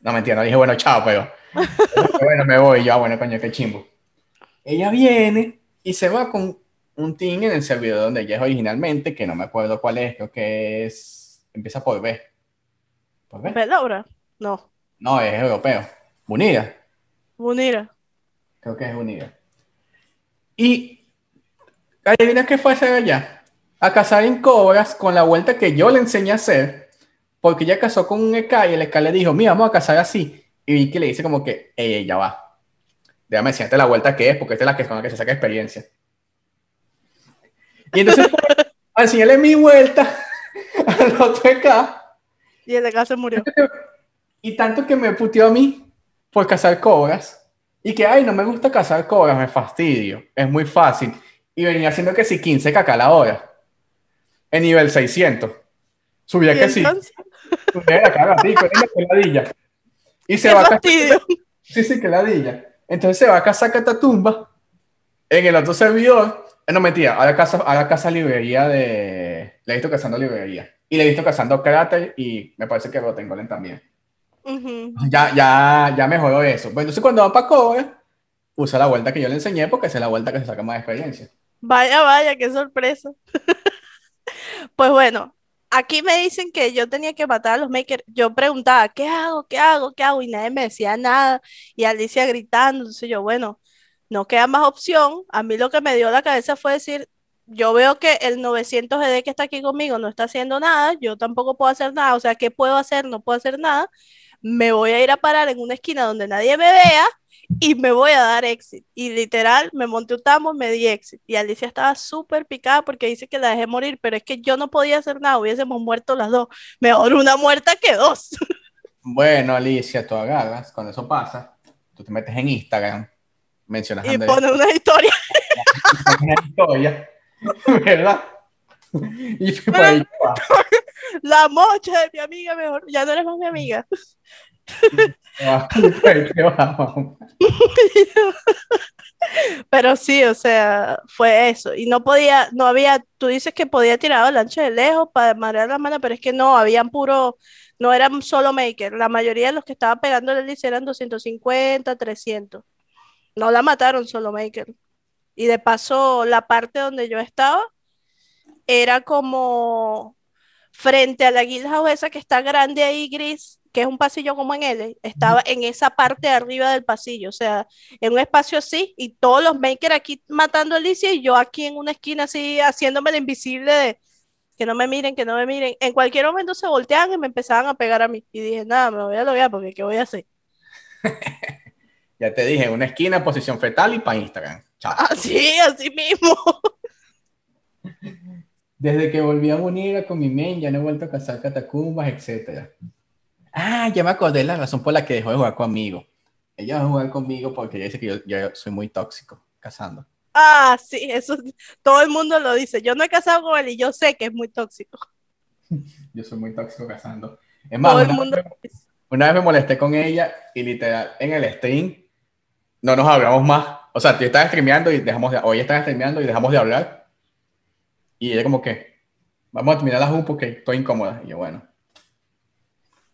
No, mentira, no dije, bueno, chao, pero... bueno, me voy. Yo, ah, bueno, coño, qué chimbo. Ella viene y se va con un team en el servidor donde ella es originalmente, que no me acuerdo cuál es, creo que es... Empieza por B. ¿Por B? ¿Velobra? No, No, es europeo. Unida. Munira. Creo que es unida. Y adivina qué fue a hacer allá. A cazar en cobras con la vuelta que yo le enseñé a hacer. Porque ella cazó con un EK y el EK le dijo, mira, vamos a cazar así. Y Vicky le dice como que, ey, ey, ya va. Déjame enseñarte la vuelta que es, porque esta es la que con la que se saca experiencia. Y entonces, a enseñarle mi vuelta al otro EK. Y el acá se murió. Y tanto que me puteó a mí por cazar cobras. Y que, ay, no me gusta cazar cobras, me fastidio. Es muy fácil. Y venía haciendo que si 15 caca a la hora. En nivel 600. Subía que sí. Subía la cara, que ladilla. Y se va a. Sí, sí, que ladilla. Entonces se va a cazar Catatumba en el otro servidor. Eh, No, mentira, ahora casa, ahora casa librería de. Le he visto cazando librería. Y le he visto cazando cráter y me parece que Rotengolen también. Ujú. Ya, ya, ya mejoró eso. Bueno, entonces cuando va para Cobra, usa la vuelta que yo le enseñé porque esa es la vuelta que se saca más experiencia. Vaya, vaya, qué sorpresa. Pues bueno, aquí me dicen que yo tenía que matar a los makers. Yo preguntaba, ¿qué hago? ¿Qué hago? ¿Qué hago? Y nadie me decía nada. Y Alicia gritando. Entonces yo, bueno, no queda más opción. A mí lo que me dio la cabeza fue decir, yo veo que el 900 ED que está aquí conmigo no está haciendo nada. Yo tampoco puedo hacer nada. O sea, ¿qué puedo hacer? No puedo hacer nada. Me voy a ir a parar en una esquina donde nadie me vea y me voy a dar exit. Y literal, me monté un tamo, me di exit. Y Alicia estaba súper picada porque dice que la dejé morir, pero es que yo no podía hacer nada, hubiésemos muerto las dos. Mejor una muerta que dos. Bueno, Alicia, tú agarras, cuando eso pasa, tú te metes en Instagram, mencionas Y Andrés, pone una historia. pones una historia, ¿verdad? Y por ahí. La mocha de mi amiga, mejor. Ya no eres más mi amiga. Pero sí, o sea, fue eso. Y no podía, no había, tú dices que podía tirar avalancha de lejos para marear la mano, pero es que no, habían puro, no eran solo maker. La mayoría de los que estaban pegando la lista eran 250, 300. No la mataron solo maker. Y de paso, la parte donde yo estaba era como frente a la guildhouse esa que está grande ahí, gris, que es un pasillo como en L, estaba en esa parte de arriba del pasillo, o sea, en un espacio así, y todos los makers aquí matando a Alicia y yo aquí en una esquina así, haciéndome la invisible de que no me miren, que no me miren. En cualquier momento se volteaban y me empezaban a pegar a mí. Y dije, nada, me voy a lograr porque ¿qué voy a hacer? Ya te dije, una esquina, posición fetal y para Instagram. Chao. Así, así mismo. Desde que volví a unir con mi men, ya no he vuelto a cazar catacumbas, etc. Ah, ya me acordé la razón por la que dejó de jugar conmigo. Ella va a jugar conmigo porque ella dice que yo, yo soy muy tóxico cazando. Ah, sí, eso todo el mundo lo dice. Yo no he casado con él y yo sé que es muy tóxico. Yo soy muy tóxico cazando. Es más, Todo el una, mundo vez, una vez me molesté con ella y literal en el stream no nos hablamos más. O sea, yo estaba streameando y dejamos de, ella estaba streameando y dejamos de hablar. Y ella como que, vamos a terminar la Zoom porque estoy incómoda. Y yo, bueno,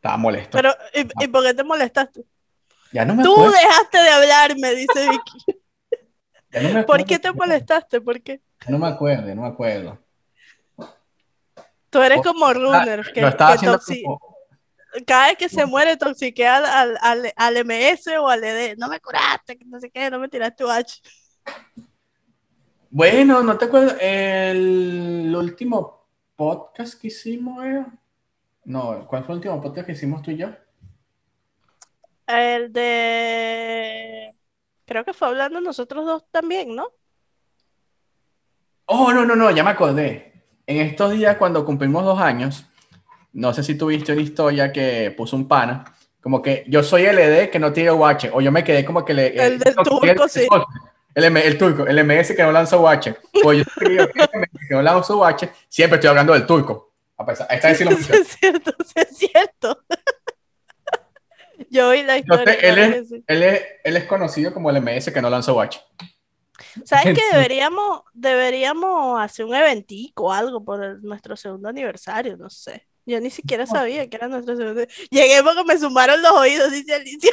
estaba molesto. Pero, ¿y, y por qué te molestaste? ya no me Tú acuerdo. dejaste de hablarme, dice Vicky. ya no me ¿Por acuerdo. qué te molestaste? ¿Por qué? No me acuerdo, no me acuerdo. Tú eres como Runner, que, Lo estaba que haciendo toxi- como- cada vez que se muere toxiquea al, al, al, MS o al ED. No me curaste, no sé qué, no me tiraste H. Bueno, no te acuerdas. El último podcast que hicimos era. No, ¿cuál fue el último podcast que hicimos tú y yo? El de... Creo que fue hablando nosotros dos también, ¿no? Oh, no, no, no, ya me acordé. En estos días, cuando cumplimos dos años, no sé si tuviste una historia que puso un pana, como que yo soy el ED que no tiene UH, o yo me quedé como que le. El del no, turco, sí. El, M- el turco, el MS que no lanza UH. Pues yo que no lanza UH, siempre estoy hablando del turco. A pesar, esta vez sí lo Sí, es cierto, es cierto. Yo vi la historia. Entonces, él es- que sí. Él es, él es conocido como el MS que no lanza UH. ¿Sabes qué? Deberíamos, deberíamos hacer un eventico o algo por el- nuestro segundo aniversario, no sé. Yo ni siquiera sabía que era nuestro segundo. Llegué porque me sumaron los oídos, dice Alicia.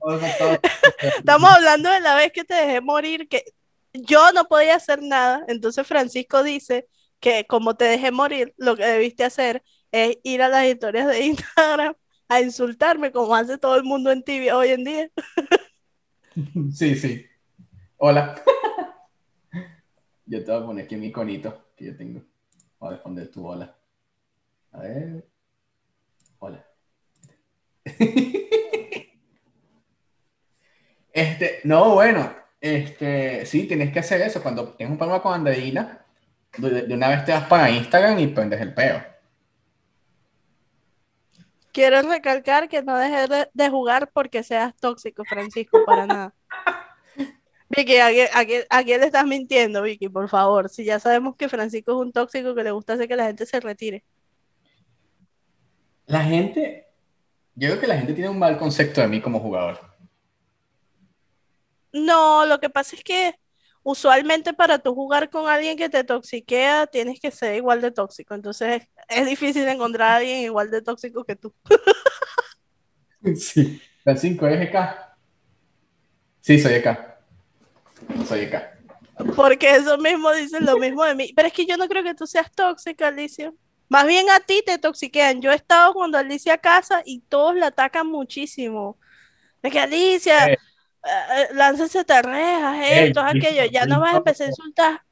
Estamos hablando de la vez que te dejé morir, que yo no podía hacer nada. Entonces Francisco dice que como te dejé morir, lo que debiste hacer es ir a las historias de Instagram a insultarme como hace todo el mundo en tibia hoy en día. Sí, sí. Hola. Yo te voy a poner aquí mi iconito que yo tengo. Voy a responder tu hola. A ver. Hola. Este, no, bueno, este, sí, tienes que hacer eso. Cuando tienes un problema con Andreina, de, de una vez te vas para Instagram y prendes el peo. Quiero recalcar que no dejes de, de jugar porque seas tóxico, Francisco, para nada. Vicky, ¿a quién, a quién- a quién le estás mintiendo, Vicky? Por favor, si ya sabemos que Francisco es un tóxico que le gusta hacer que la gente se retire. La gente, yo creo que la gente tiene un mal concepto de mí como jugador. No, lo que pasa es que usualmente para tú jugar con alguien que te toxiquea, tienes que ser igual de tóxico. Entonces es difícil encontrar a alguien igual de tóxico que tú. Sí. Francisco, ¿eres EK? Sí, soy EK. Soy EK. Porque eso mismo dicen lo mismo de mí. Pero es que yo no creo que tú seas tóxica, Alicia. Más bien a ti te toxiquean. Yo he estado cuando Alicia casa y todos la atacan muchísimo. Es que Alicia, Eh. Eh, eh, lánzase terrejas, Ey, esto, yo- aquello. Ya no vas a empezar a insultar.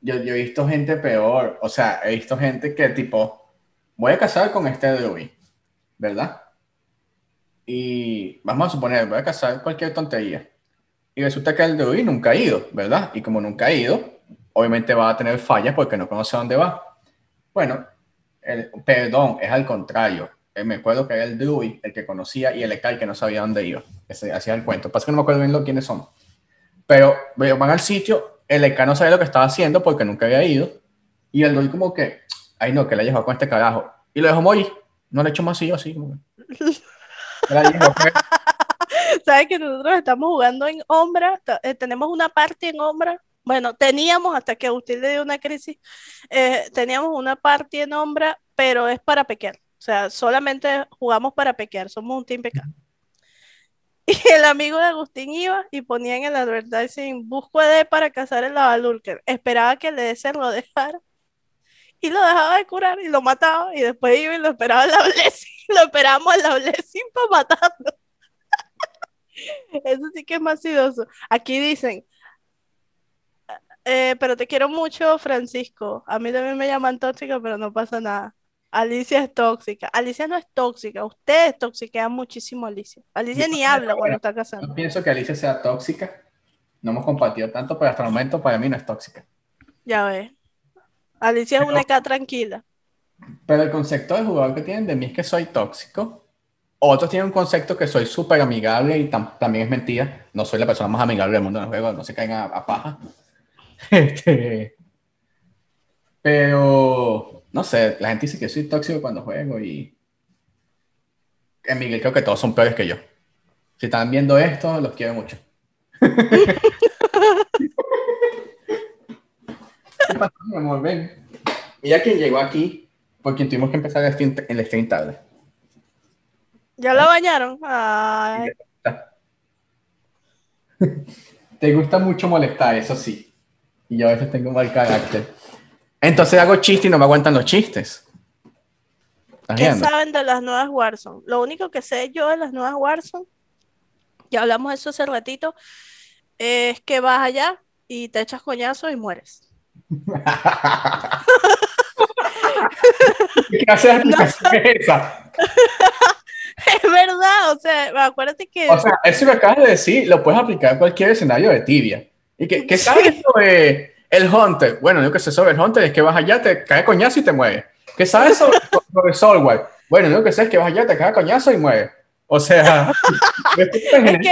Yo, yo he visto gente peor. O sea, he visto gente que tipo, voy a casar con este Dewey, ¿verdad? Y vamos a suponer, voy a casar cualquier tontería. Y resulta que el Dewey nunca ha ido, ¿verdad? Y como nunca ha ido, obviamente va a tener fallas porque no conoce dónde va. Bueno, el, perdón, es al contrario. Eh, me acuerdo que era el Dewey el que conocía y el Eka el que no sabía dónde iba. Ese hacía el cuento. Pasa que no me acuerdo bien lo, quiénes son. Pero van al sitio, el Eka no sabía lo que estaba haciendo porque nunca había ido. Y el Dewey como que, ay no, que la llevó con este carajo. Y lo dejó morir. No le echó más así, así. Como que. ¿Sabes que nosotros estamos jugando en Ombra? Eh, tenemos una party en Ombra. Bueno, teníamos hasta que Agustín le dio una crisis. eh, teníamos una party en Ombra, pero es para pequear. O sea, solamente jugamos para pequear. Somos un team pequear. Y el amigo de Agustín iba y ponía en el advertising busco ED para cazar el Lavalurker. Esperaba que el ED se lo dejara y lo dejaba de curar y lo mataba y después iba y lo esperaba la blessing. Lo esperábamos en la blessing para matarlo. Eso sí que es más sidoso. Aquí dicen, eh, pero te quiero mucho, Francisco. A mí también me llaman tóxico, pero no pasa nada. Alicia es tóxica. Alicia no es tóxica. Ustedes toxiquean muchísimo a Alicia. Alicia ni habla cuando está casada. No pienso que Alicia sea tóxica. No hemos compartido tanto, pero hasta el momento para mí no es tóxica. Ya ves. Alicia es una K tranquila. Pero el concepto de jugador que tienen de mí es que soy tóxico. Otros tienen un concepto que soy súper amigable y también es mentira. No soy la persona más amigable del mundo en el juego, no se caigan a, paja. Este, pero, no sé, la gente dice que soy tóxico cuando juego y... En Miguel creo que todos son peores que yo. Si están viendo esto, los quiero mucho. ¿Qué pasó, mi amor? Ven. Mira quién llegó aquí, porque tuvimos que empezar el stream, el stream tarde. ¿Ya la bañaron? Ay. Te gusta mucho molestar, eso sí. Y yo a veces tengo mal carácter. Entonces hago chistes y no me aguantan los chistes. ¿Qué saben de las nuevas Warzone? Lo único que sé yo de las nuevas Warzone, ya hablamos de eso hace ratito, es que vas allá y te echas coñazo y mueres. ¿Qué haces no, esa? es verdad, o sea, acuérdate que... O sea, eso que acabas de decir lo puedes aplicar en cualquier escenario de tibia. ¿Y qué, qué sabes sobre el Hunter? Bueno, lo que sé sobre el Hunter es que vas allá, te cae coñazo y te mueves. ¿Qué sabes sobre, sobre Soulware? Bueno, lo que sé es que vas allá, te cae coñazo y mueves. O sea, es que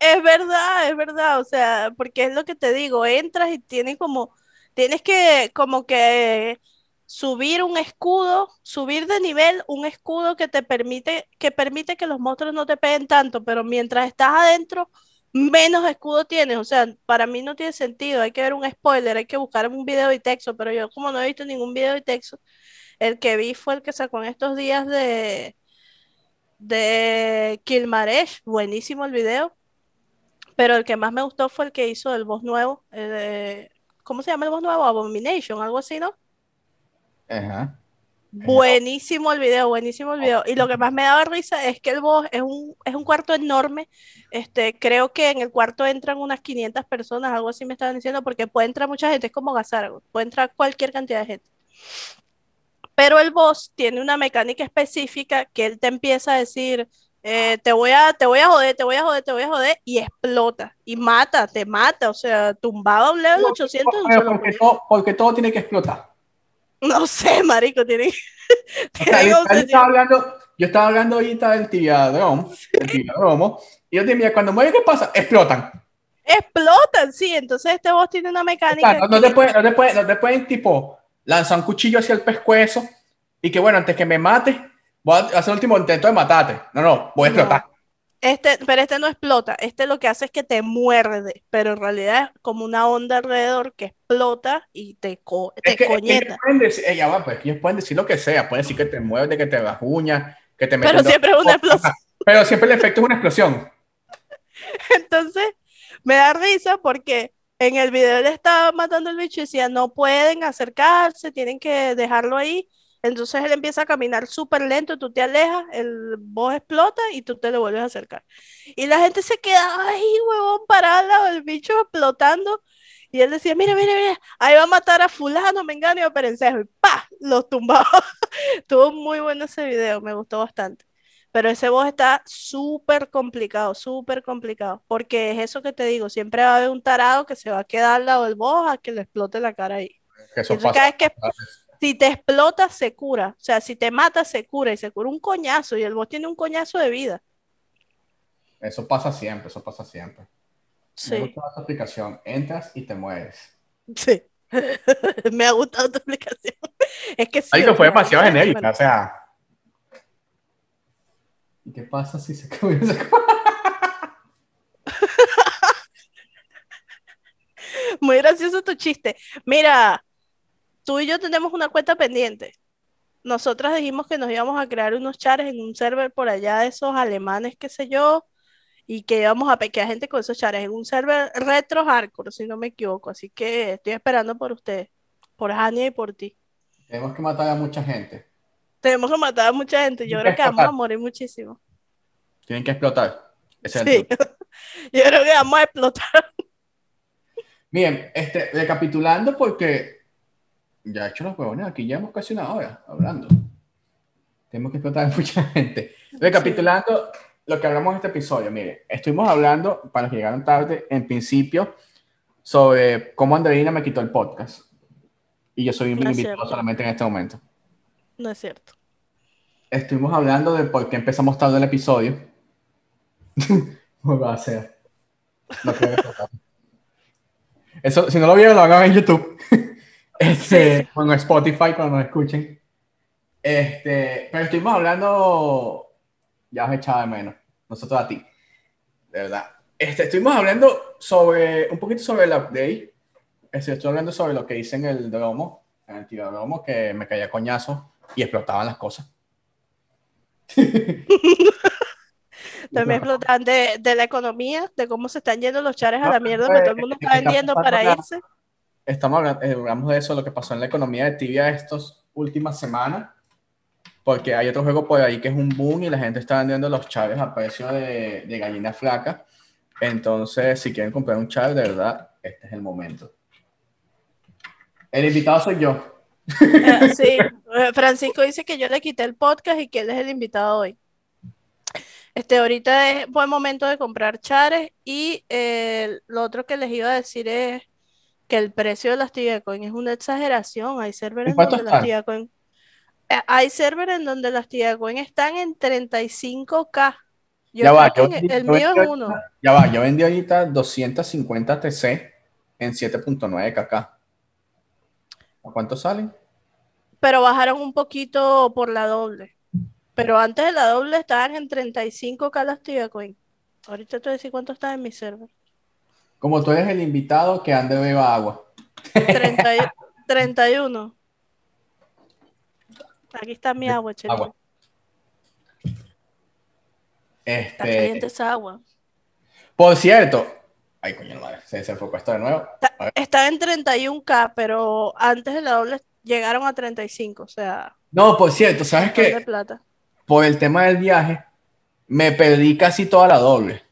es, verdad, es verdad, o sea, porque es lo que te digo, entras y tienes como, tienes que como que subir un escudo, subir de nivel un escudo que te permite, que permite que los monstruos no te peguen tanto, pero mientras estás adentro, menos escudo tienes, o sea, para mí no tiene sentido, hay que ver un spoiler, hay que buscar un video y texto, pero yo como no he visto ningún video y texto, el que vi fue el que sacó en estos días de de Kilmaresh, buenísimo el video, pero el que más me gustó fue el que hizo el voz nuevo, ¿cómo se llama el voz nuevo? Abomination, algo así, ¿no? Ajá. Buenísimo el video, buenísimo el video. Y lo que más me daba risa es que el boss es un, es un cuarto enorme. Este, creo que en el cuarto entran unas 500 personas, algo así me estaban diciendo, porque puede entrar mucha gente, es como Gazar, puede entrar cualquier cantidad de gente. Pero el boss tiene una mecánica específica que él te empieza a decir, eh, te, voy a, te voy a joder, te voy a joder, te voy a joder, y explota, y mata, te mata, o sea, tumbado a un level 800. porque, todo, porque todo tiene que explotar. No sé, marico, tiene, yo, estaba hablando, yo estaba hablando ahorita del tibiadromo, sí. y yo te decía, cuando muere, ¿qué pasa? Explotan. Explotan, sí, entonces este boss tiene una mecánica. no, no, te pueden, no, te pueden, no te pueden, tipo, lanza un cuchillo hacia el pescuezo y que bueno, antes que me mate, voy a hacer el último intento de matarte. No, no, voy a explotar. Este, pero este no explota, este lo que hace es que te muerde, pero en realidad es como una onda alrededor que explota y te, co te coñeta. pueden decir, pues, ellos pueden decir lo que sea, pueden decir que te muerde, que te rajuña, que te Pero siempre es una explosión. Pero siempre el efecto es una explosión. Entonces, me da risa porque en el video le estaba matando el bicho y decía, no pueden acercarse, tienen que dejarlo ahí. Entonces él empieza a caminar súper lento, tú te alejas, el boss explota y tú te le vuelves a acercar. Y la gente se queda ahí, huevón, parado, el bicho explotando. Y él decía, mira, mira, mira, ahí va a matar a fulano, me engaño a Perencejo. Y ¡pa! Los tumbaba. Estuvo muy bueno ese video, me gustó bastante. Pero ese boss está súper complicado, súper complicado. Porque es eso que te digo, siempre va a haber un tarado que se va a quedar al lado del boss a que le explote la cara ahí. Eso pasa. que si te explota, se cura. O sea, si te mata, se cura. Y se cura un coñazo. Y el boss tiene un coñazo de vida. Eso pasa siempre, eso pasa siempre. Sí. Me gusta tu explicación. Entras y te mueves. Sí. Me ha gustado tu explicación. Es que sí. Ay, que fue demasiado genérica, o sea. ¿Y qué pasa si se comienza Muy gracioso tu chiste. Mira, tú y yo tenemos una cuenta pendiente. Nosotras dijimos que nos íbamos a crear unos chares en un server por allá de esos alemanes, qué sé yo, y que íbamos a pequear gente con esos chares en un server retro hardcore, si no me equivoco. Así que estoy esperando por ustedes, por Hania y por ti. Tenemos que matar a mucha gente. Tenemos que matar a mucha gente. Yo creo que vamos a morir muchísimo. Tienen que explotar. sí. Yo creo que vamos a explotar. Bien, este, recapitulando porque ya he hecho los huevones aquí, ya hemos casi una hora hablando. Tenemos que explotar a mucha gente. Recapitulando lo que hablamos en este episodio, mire, estuvimos hablando, para los que llegaron tarde, en principio, sobre cómo Andreina me quitó el podcast. Y yo soy No es invitado solamente en este momento. No es cierto. Estuvimos hablando de por qué empezamos tarde el episodio. ¿Cómo va a ser? No creo que. Eso, si no lo vieron, lo van a ver en YouTube. Este, Sí. en Spotify cuando nos escuchen. Este, pero estuvimos hablando, ya os echaba de menos, nosotros a ti, de verdad. Este, estuvimos hablando sobre, un poquito sobre el update. Este, estoy hablando sobre lo que hice en el dromo, en el tiro dromo, que me caía coñazo y explotaban las cosas. También explotan de, de la economía, de cómo se están yendo los chares a No, la mierda, pues, porque todo el mundo está vendiendo para irse. Estamos hablando, eh, hablamos de eso, lo que pasó en la economía de Tibia estas últimas semanas, porque hay otro juego por ahí que es un boom y la gente está vendiendo los chaves a precio de, de gallina flaca. Entonces, si quieren comprar un char, de verdad, este es el momento. El invitado soy yo. Eh, sí, eh, Francisco dice que yo le quité el podcast y que él es el invitado hoy. Este, ahorita es buen momento de comprar chares y eh, lo otro que les iba a decir es que el precio de las Tibia Coin es una exageración. Hay servers ¿En donde las están? Tibia Coin eh, hay servers en donde las Tibia Coin están en 35k. Yo Ya va, yo vendí- el yo mío vendí es uno. Ya va, yo vendí ahorita 250 TC en 7.9 kk. ¿A cuánto salen? pero bajaron un poquito por la doble. Pero antes de la doble estaban en 35k las Tibia Coin. Ahorita te voy a decir cuánto está en mi server. Como tú eres el invitado, que ande beba agua. 30 y- 31. Aquí está mi agua, Chelito. Agua. Está caliente Este, esa agua. por cierto, ay coño madre, se desenfocó esto de nuevo. Ver. Estaba en 31k, pero antes de la doble llegaron a 35. O sea, No, por cierto, ¿sabes qué? plata. Por el tema del viaje, me perdí casi toda la doble.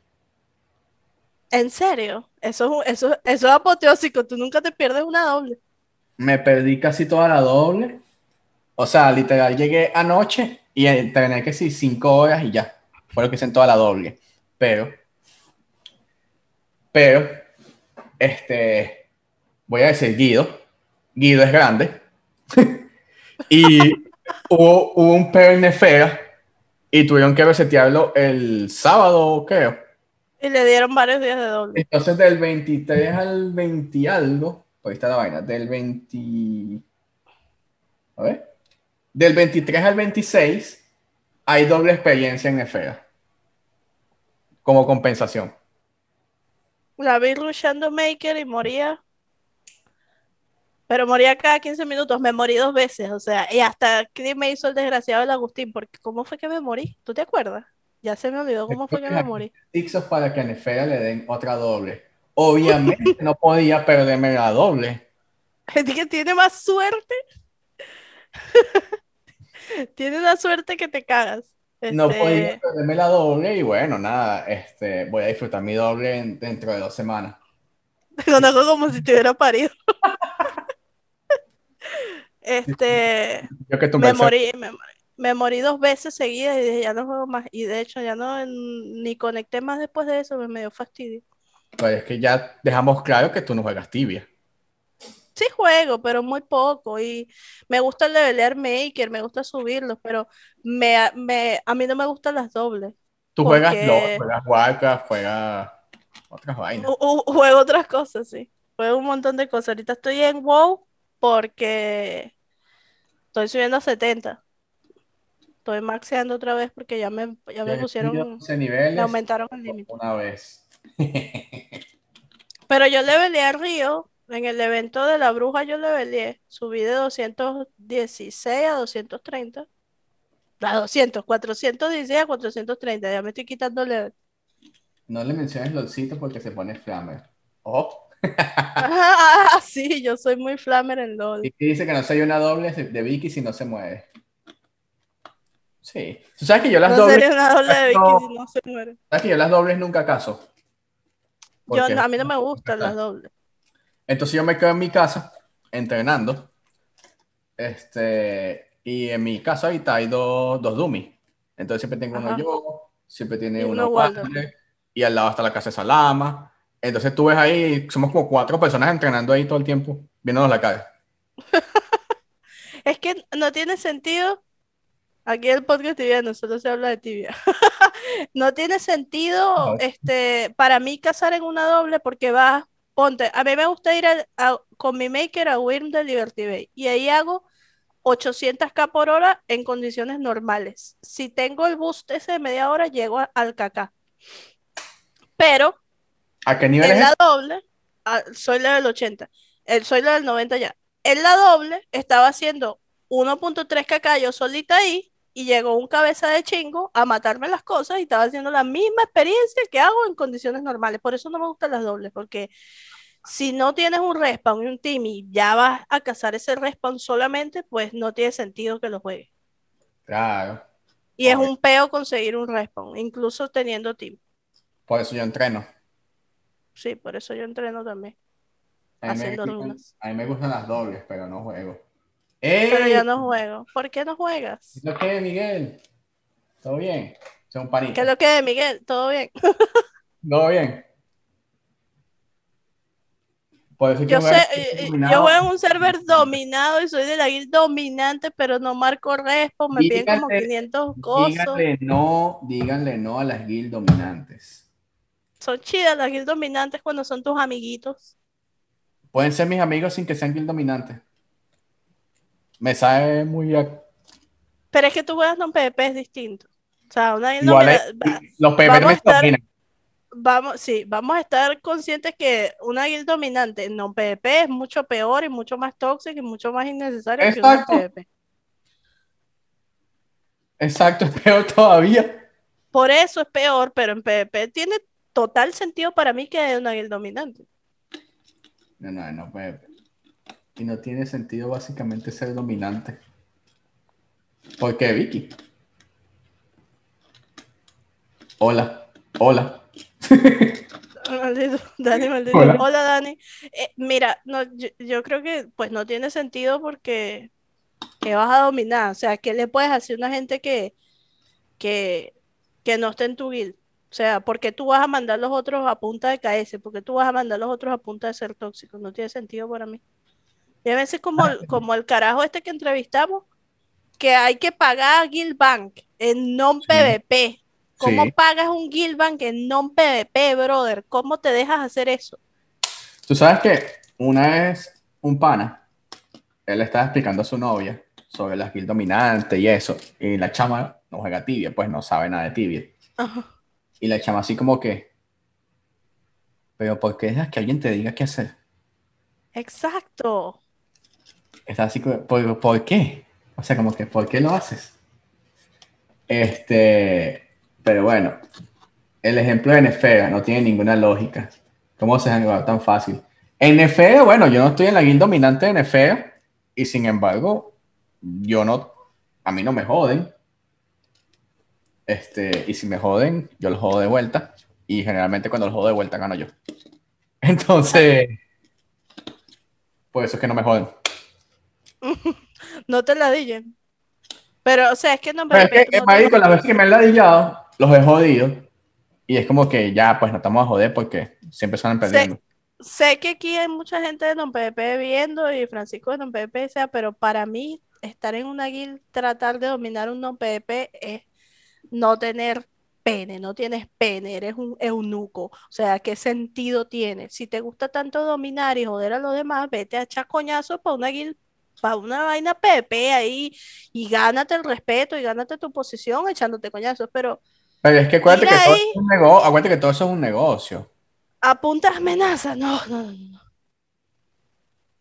¿En serio? Eso, es- eso, eso es apoteósico. Tú nunca te pierdes una doble. Me perdí casi toda la doble. O sea, literal, llegué anoche y entrené que sí, cinco horas y ya. Fue lo que hice en toda la doble. Pero, pero, este, voy a decir Guido. Guido es grande. y hubo, hubo un peo en Nefera y tuvieron que resetearlo el sábado, creo. Y le dieron varios días de doble. Entonces, del 23 al 20 y algo, por ahí está la vaina, del 20. A ver. Del 23 al 26 hay doble experiencia en Efera. Como compensación. La vi rushando Maker y moría. Pero moría cada 15 minutos. Me morí dos veces. O sea, y hasta que me hizo el desgraciado el Agustín. Porque ¿cómo fue que me morí? ¿Tú te acuerdas? Ya se me olvidó cómo fue que me morí. Para que a Nefera le den otra doble. Obviamente no podía perderme la doble. Es que tiene más suerte. tiene una suerte que te cagas. No Este, podía perderme la doble y bueno, nada, este, voy a disfrutar mi doble en- dentro de dos semanas. Te conozco como si te hubiera parido. Este, Yo que me morí, me, morí- me morí dos veces seguidas y dije, ya no juego más. Y de hecho, ya no ni conecté más después de eso, me dio fastidio. Pues es que ya dejamos claro que tú no juegas tibia. Sí juego, pero muy poco. Y me gusta levelear Maker, me gusta subirlos, pero me, me, a mí no me gustan las dobles. Tú juegas LOL, juegas Warcraft, juegas otras vainas. U- juego otras cosas, sí. Juego un montón de cosas. Ahorita estoy en WoW porque estoy subiendo a 70. Estoy maxeando otra vez porque ya me, ya me pusieron, 11 niveles me aumentaron el límite. una vez. Pero yo leveleé a Río. En el evento de la bruja yo leveleé. Subí de 216 a 230. A 200, 416 a 430. Ya me estoy quitando level. No le menciones LOLcito porque se pone flamer. Ojo. Ah, sí, yo soy muy flamer en LOL. Y dice que no soy una doble de Vicky si no se mueve. Sí. Tú sabes que yo las No dobles, sería una doble de Vicky No. si no se muere. sabes que yo las dobles nunca caso. Yo, Porque- no- a mí no me gustan las dobles. Entonces yo me quedo en mi casa entrenando. Este, Y en mi casa ahorita hay dos, dos dummies. Entonces siempre tengo uno yo, siempre tiene Y uno. Walter, y al lado está la casa de Salama. Entonces tú ves ahí, somos como cuatro personas entrenando ahí todo el tiempo, viéndonos la cara. Es que no tiene sentido. Aquí el podcast tibiano solo se habla de tibia. No tiene sentido este, para mí cazar en una doble porque vas, ponte, a mí me gusta ir a- con mi maker a Wyrm de Liberty Bay y ahí hago 800k por hora en condiciones normales. Si tengo el boost ese de media hora, llego a- al KK. Pero ¿A qué nivel en es la doble, soy la del 80, el, soy la del 90 ya. En la doble estaba haciendo 1.3 kk yo solita ahí y llegó un cabeza de chingo a matarme las cosas y estaba haciendo la misma experiencia que hago en condiciones normales. Por eso no me gustan las dobles, porque si no tienes un respawn y un team y ya vas a cazar ese respawn solamente, pues no tiene sentido que lo juegues. Claro, Y es un peo conseguir un respawn, incluso teniendo team. por eso yo entreno. Sí, por eso yo entreno también. A mí, me, gustan- a mí me gustan las dobles, pero no juego. Pero ya no juego. ¿Por qué no juegas? ¿Lo que, Miguel? ¿Todo bien? Soy un panito. ¿Qué lo que Miguel? ¿Todo bien? ¿Todo bien? Yo sé, eh, eh, yo juego en un server dominado y soy de la guild dominante, pero no marco respo, me piden como Díganle- 500 cosas. Díganle no, díganle no a las guild dominantes. Son chidas las guild dominantes cuando son tus amiguitos. Pueden ser mis amigos sin que sean guild dominantes. Me sabe muy a- Pero es que tú juegas non PvP es distinto. O sea, una igual. es- va- los PvP estar- dominan. vamos, sí, vamos a estar conscientes que una guild dominante en non PvP es mucho peor y mucho más tóxica y mucho más innecesaria que una Exacto. PvP. Exacto, es peor todavía. Por eso es peor, pero en PvP tiene total sentido para mí que es una guild dominante. No, no, no PvP. Y no tiene sentido básicamente ser dominante. ¿Por qué, Vicky? Hola, hola. Maldito, Dani, maldito. Hola. Hola, Dani. Eh, mira, no, yo, yo creo que pues no tiene sentido porque que vas a dominar. O sea, ¿qué le puedes hacer a una gente que, que, que no esté en tu guild? O sea, ¿por qué tú vas a mandar los otros a punta de KS? ¿Por qué tú vas a mandar los otros a punta de ser tóxicos? No tiene sentido para mí. Y a veces como, el- como el carajo este que entrevistamos, que hay que pagar a Guild Bank en non-PVP. ¿Cómo Sí. pagas un Guild Bank en non-PVP, brother? ¿Cómo te dejas hacer eso? Tú sabes que una vez un pana, él estaba explicando a su novia sobre las guild dominantes y eso, y la chama no juega tibia, pues no sabe nada de tibia. Ajá. Y la chama así como que, pero ¿por qué dejas que alguien te diga qué hacer? Exacto. Está así como, ¿por, por qué? O sea, como que, ¿por qué lo haces? Este, pero bueno, el ejemplo de Nefera no tiene ninguna lógica. ¿Cómo se jugar tan fácil? En Nefera, bueno, yo no estoy en la guild dominante de Nefera y sin embargo, yo no, a mí no me joden. Este, y si me joden, yo los jodo de vuelta y generalmente cuando los jodo de vuelta gano yo. Entonces, por eso es que no me joden. No te la digan. Pero, o sea, es que no Pero es que, no marico, que me han ladillado, los he jodido. Y es como que ya, pues no estamos a joder porque siempre salen perdiendo. Sé que aquí hay mucha gente de non PvP viendo y Francisco de non PvP, o sea, pero para mí estar en una guild, tratar de dominar un non PvP es no tener pene, no tienes pene, eres un eunuco. O sea, ¿qué sentido tiene? Si te gusta tanto dominar y joder a los demás, vete a echar coñazos para una guild, para una vaina PvP ahí y gánate el respeto y gánate tu posición echándote coñazos, pero Pero es que acuérdate que, todo ahí. es un acuérdate que todo eso es un negocio. a puntas amenazas, no, no, no, no.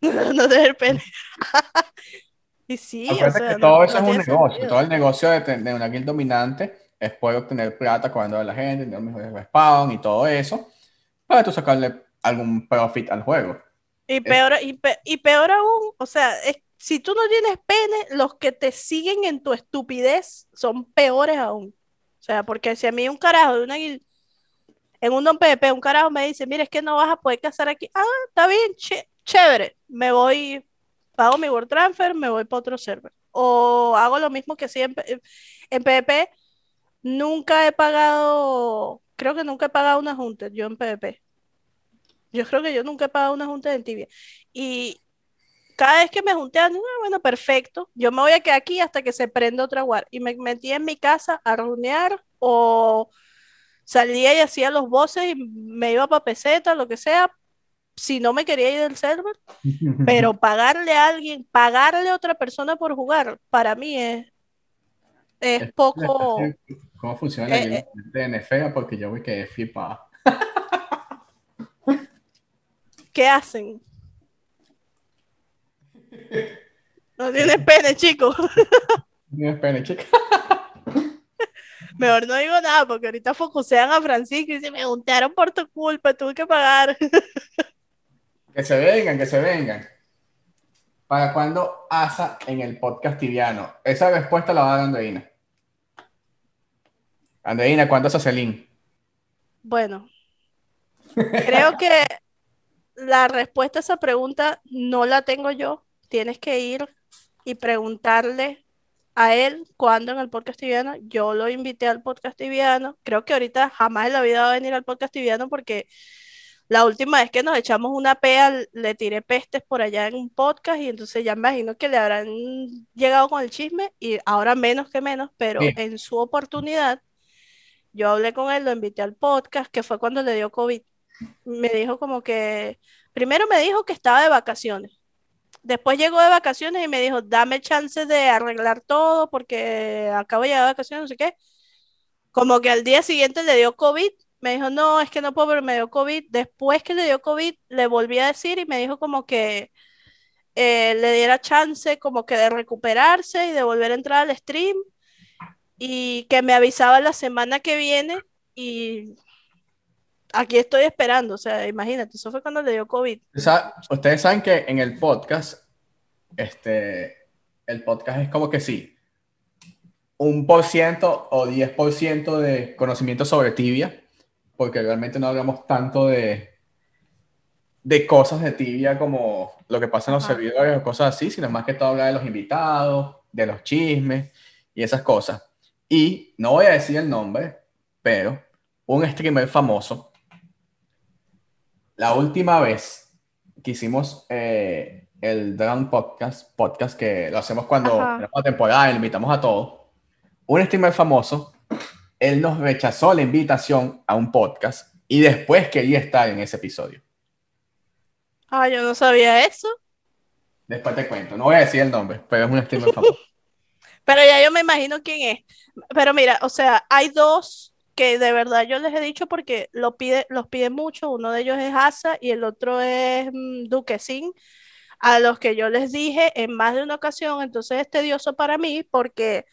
No, no tener pene. Y sí, o sea, que no- todo no eso es un negocio. sentido. Todo el negocio de, tener una guild dominante es poder obtener plata cuando la gente, tener mejores respawn y todo eso, para tú sacarle algún profit al juego. Y peor, y, pe- y peor aún, o sea, es- si tú no tienes pene, los que te siguen en tu estupidez son peores aún. O sea, porque si a mí un carajo de una en un don un carajo me dice, mira, es que no vas a poder cazar aquí. Ah, está bien, ché- chévere, me voy pago mi Word Transfer, me voy para otro server. O hago lo mismo que siempre en PvP. Nunca he pagado, creo que nunca he pagado una junta yo en PvP. Yo creo que yo nunca he pagado una junta en tibia. Y cada vez que me junté, ah, bueno, perfecto, yo me voy a quedar aquí hasta que se prenda otra war. Y me metí en mi casa a runear o salía y hacía los voces y me iba para peseta, lo que sea, si no me quería ir del server, pero pagarle a alguien, pagarle a otra persona por jugar, para mí es, es poco... ¿Cómo funciona la eh, eh. Porque yo voy que flipa. ¿Qué hacen? No tienes pene, chico. No tienes pene, chico. Mejor no digo nada porque ahorita focusean a Francisco y se me juntaron por tu culpa, tuve que pagar. Que se vengan, que se vengan. ¿Para cuándo asa en el podcast tibiano? Esa respuesta la va a dar Andreina. Andreina, ¿cuándo asa Celine? Bueno, creo que la respuesta a esa pregunta no la tengo yo. Tienes que ir y preguntarle a él cuándo en el podcast tibiano. Yo lo invité al podcast tibiano. Creo que ahorita jamás en la vida va a venir al podcast tibiano porque la última vez que nos echamos una pea, le tiré pestes por allá en un podcast y entonces ya me imagino que le habrán llegado con el chisme y ahora menos que menos, pero en su oportunidad, yo hablé con él, lo invité al podcast, que fue cuando le dio COVID. Me dijo como que, primero me dijo que estaba de vacaciones. Después llegó de vacaciones y me dijo, dame chance de arreglar todo porque acabo de llegar de vacaciones, no sé qué. Como que al día siguiente le dio COVID me dijo, no, es que no puedo, pero me dio COVID. Después que le dio COVID, le volví a decir y me dijo como que eh, le diera chance como que de recuperarse y de volver a entrar al stream y que me avisaba la semana que viene y aquí estoy esperando, o sea, imagínate, eso fue cuando le dio COVID. ustedes saben que en el podcast, este, el podcast es como que sí, un por ciento o diez por ciento de conocimiento sobre tibia porque realmente no hablamos tanto de, de cosas de tibia como lo que pasa en los servidores o cosas así, sino más que todo hablar de los invitados, de los chismes y esas cosas. Y no voy a decir el nombre, pero un streamer famoso, la última vez que hicimos eh, el Dragon Podcast, podcast que lo hacemos cuando tenemos la temporada, invitamos a todos, un streamer famoso él nos rechazó la invitación a un podcast y después quería estar en ese episodio. Ah, yo no sabía eso. Después te cuento. No voy a decir el nombre, pero es un streamer famoso. pero ya yo me imagino quién es. Pero mira, o sea, hay dos que de verdad yo les he dicho porque lo pide, los pide mucho. Uno de ellos es Asa y el otro es mm, Duquesín, a los que yo les dije en más de una ocasión. Entonces es tedioso para mí porque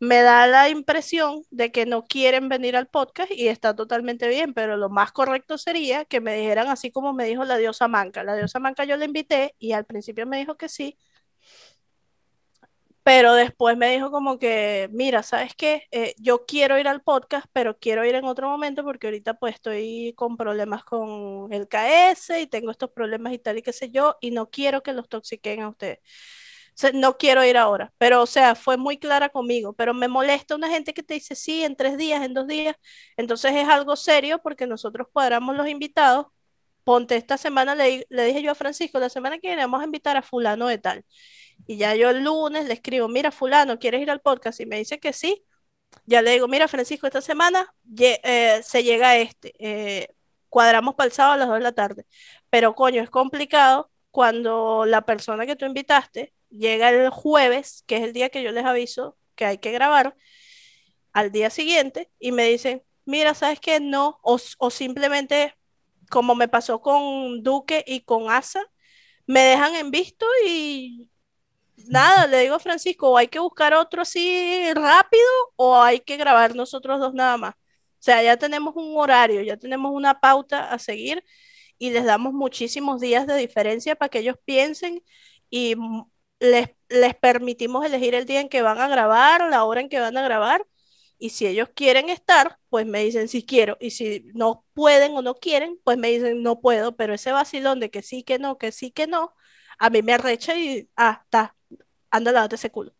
me da la impresión de que no quieren venir al podcast y está totalmente bien, pero lo más correcto sería que me dijeran así como me dijo la diosa Manca. La diosa Manca yo la invité y al principio me dijo que sí, pero después me dijo como que, mira, ¿sabes qué? Eh, yo quiero ir al podcast, pero quiero ir en otro momento porque ahorita pues estoy con problemas con el KS y tengo estos problemas y tal y qué sé yo, y no quiero que los toxiquen a ustedes no quiero ir ahora, pero o sea, fue muy clara conmigo, pero me molesta una gente que te dice sí, en tres días, en dos días, entonces es algo serio porque nosotros cuadramos los invitados. Ponte esta semana, le, le dije yo a Francisco, la semana que viene vamos a invitar a fulano de tal. Y ya yo el lunes le escribo, mira, fulano, ¿quieres ir al podcast? Y me dice que sí. Ya le digo, mira, Francisco, esta semana eh, se llega a este. Eh, cuadramos para el sábado a las 2 de la tarde. Pero coño, es complicado cuando la persona que tú invitaste llega el jueves, que es el día que yo les aviso que hay que grabar, al día siguiente y me dicen, mira, ¿sabes qué? No, o, simplemente, como me pasó con Duque y con Asa, me dejan en visto y nada, le digo a Francisco, o hay que buscar otro así rápido o hay que grabar nosotros dos nada más. O sea, ya tenemos un horario, ya tenemos una pauta a seguir y les damos muchísimos días de diferencia para que ellos piensen y les, les permitimos elegir el día en que van a grabar, la hora en que van a grabar, y si ellos quieren estar, pues me dicen si quiero, y si no pueden o no quieren, pues me dicen no puedo, pero ese vacilón de que sí, que no, que sí, que no, a mí me arrecha y, ah, está, anda, lávate ese culo.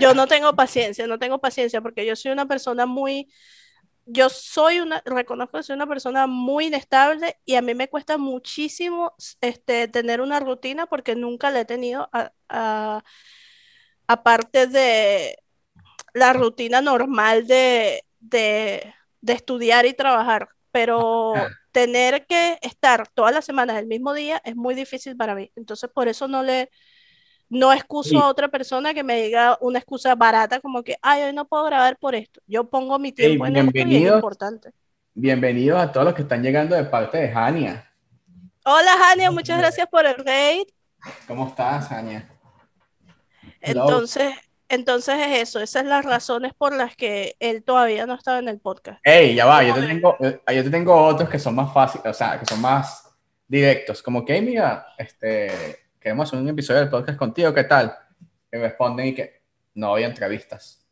yo no tengo paciencia, no tengo paciencia porque yo soy una persona muy, yo soy una, reconozco que soy una persona muy inestable y a mí me cuesta muchísimo este, tener una rutina porque nunca la he tenido aparte de la rutina normal de, de, de, estudiar y trabajar, pero tener que estar todas las semanas el mismo día es muy difícil para mí. Entonces, por eso no le, no excuso a otra persona que me diga una excusa barata como que, ay, hoy no puedo grabar por esto. Yo pongo mi tiempo en esto y es importante. Bienvenidos a todos los que están llegando de parte de Jania. Hola Jania, muchas gracias por el raid. ¿Cómo estás, Jania? Entonces, entonces es eso, esas son las razones por las que él todavía no estaba en el podcast. Ey, ya va, yo te, tengo, eh, yo te tengo otros que son más fáciles, o sea, que son más directos, como que, mira, este, queremos hacer un episodio del podcast contigo, ¿qué tal? Y responden y que no había entrevistas.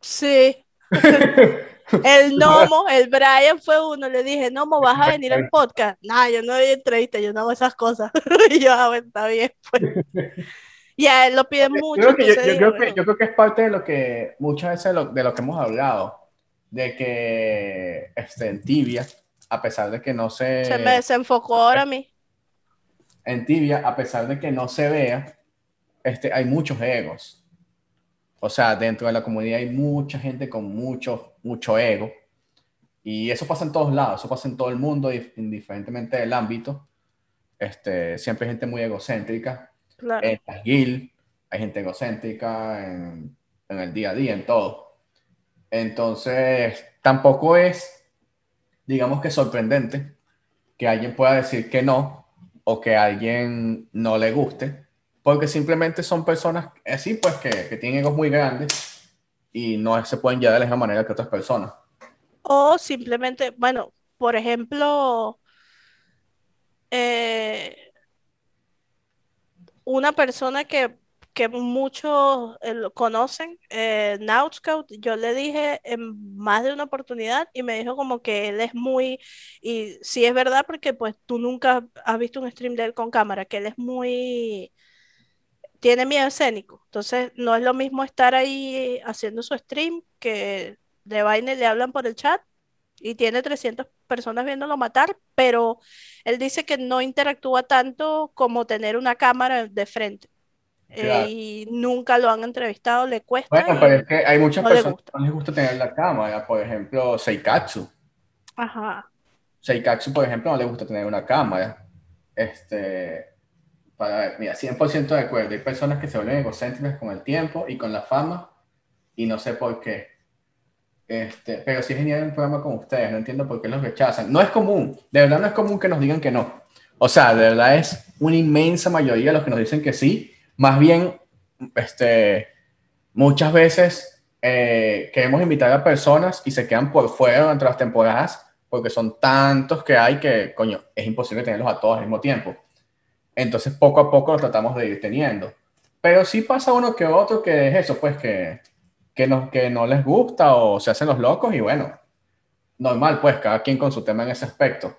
Sí. el Nomo, el Brian fue uno, le dije, Nomo, ¿vas a venir al podcast? No, yo no doy entrevistas, yo no hago esas cosas. y yo, ah, está bien, pues. Y a él lo piden mucho. Yo creo, que, yo, creo que, es parte de lo que, muchas veces de lo, que hemos hablado, de que este, en Tibia, a pesar de que no se... Se me desenfocó ahora a mí en Tibia, a pesar de que no se vea, este, hay muchos egos. O sea, dentro de la comunidad hay mucha gente con mucho, mucho ego. Y eso pasa en todos lados, eso pasa en todo el mundo, indiferentemente del ámbito. Este, siempre hay gente muy egocéntrica. En la guild hay gente egocéntrica en, en el día a día, en todo. Entonces, tampoco es, digamos que sorprendente que alguien pueda decir que no o que a alguien no le guste, porque simplemente son personas así, pues, que, que tienen egos muy grandes y no se pueden llevar de la misma manera que otras personas. O simplemente, bueno, por ejemplo, eh, una persona que que muchos eh, conocen, eh, Scout, yo le dije en más de una oportunidad y me dijo como que él es muy, y sí es verdad porque pues tú nunca has visto un stream de él con cámara, que él es muy, tiene miedo escénico, entonces no es lo mismo estar ahí haciendo su stream que de vaina le hablan por el chat y tiene 300 personas viéndolo matar, pero él dice que no interactúa tanto como tener una cámara de frente. Eh, y nunca lo han entrevistado, le cuesta. Bueno, pero es que hay muchas personas que no les gusta tener la cámara, por ejemplo, Seikatsu. Ajá. Seikatsu, por ejemplo, no le gusta tener una cámara. Este, para mira, 100% de acuerdo. Hay personas que se vuelven egocéntricas con el tiempo y con la fama, y no sé por qué. Este, pero sí es genial un programa con ustedes, no entiendo por qué los rechazan. No es común, de verdad no es común que nos digan que no. O sea, de verdad es una inmensa mayoría los que nos dicen que sí, más bien, este, muchas veces eh, queremos invitar a personas y se quedan por fuera durante las temporadas porque son tantos que hay que, coño, es imposible tenerlos a todos al mismo tiempo. Entonces, poco a poco lo tratamos de ir teniendo. Pero sí pasa uno que otro que es eso, pues que, que, no, que no les gusta o se hacen los locos y bueno, normal, pues cada quien con su tema en ese aspecto.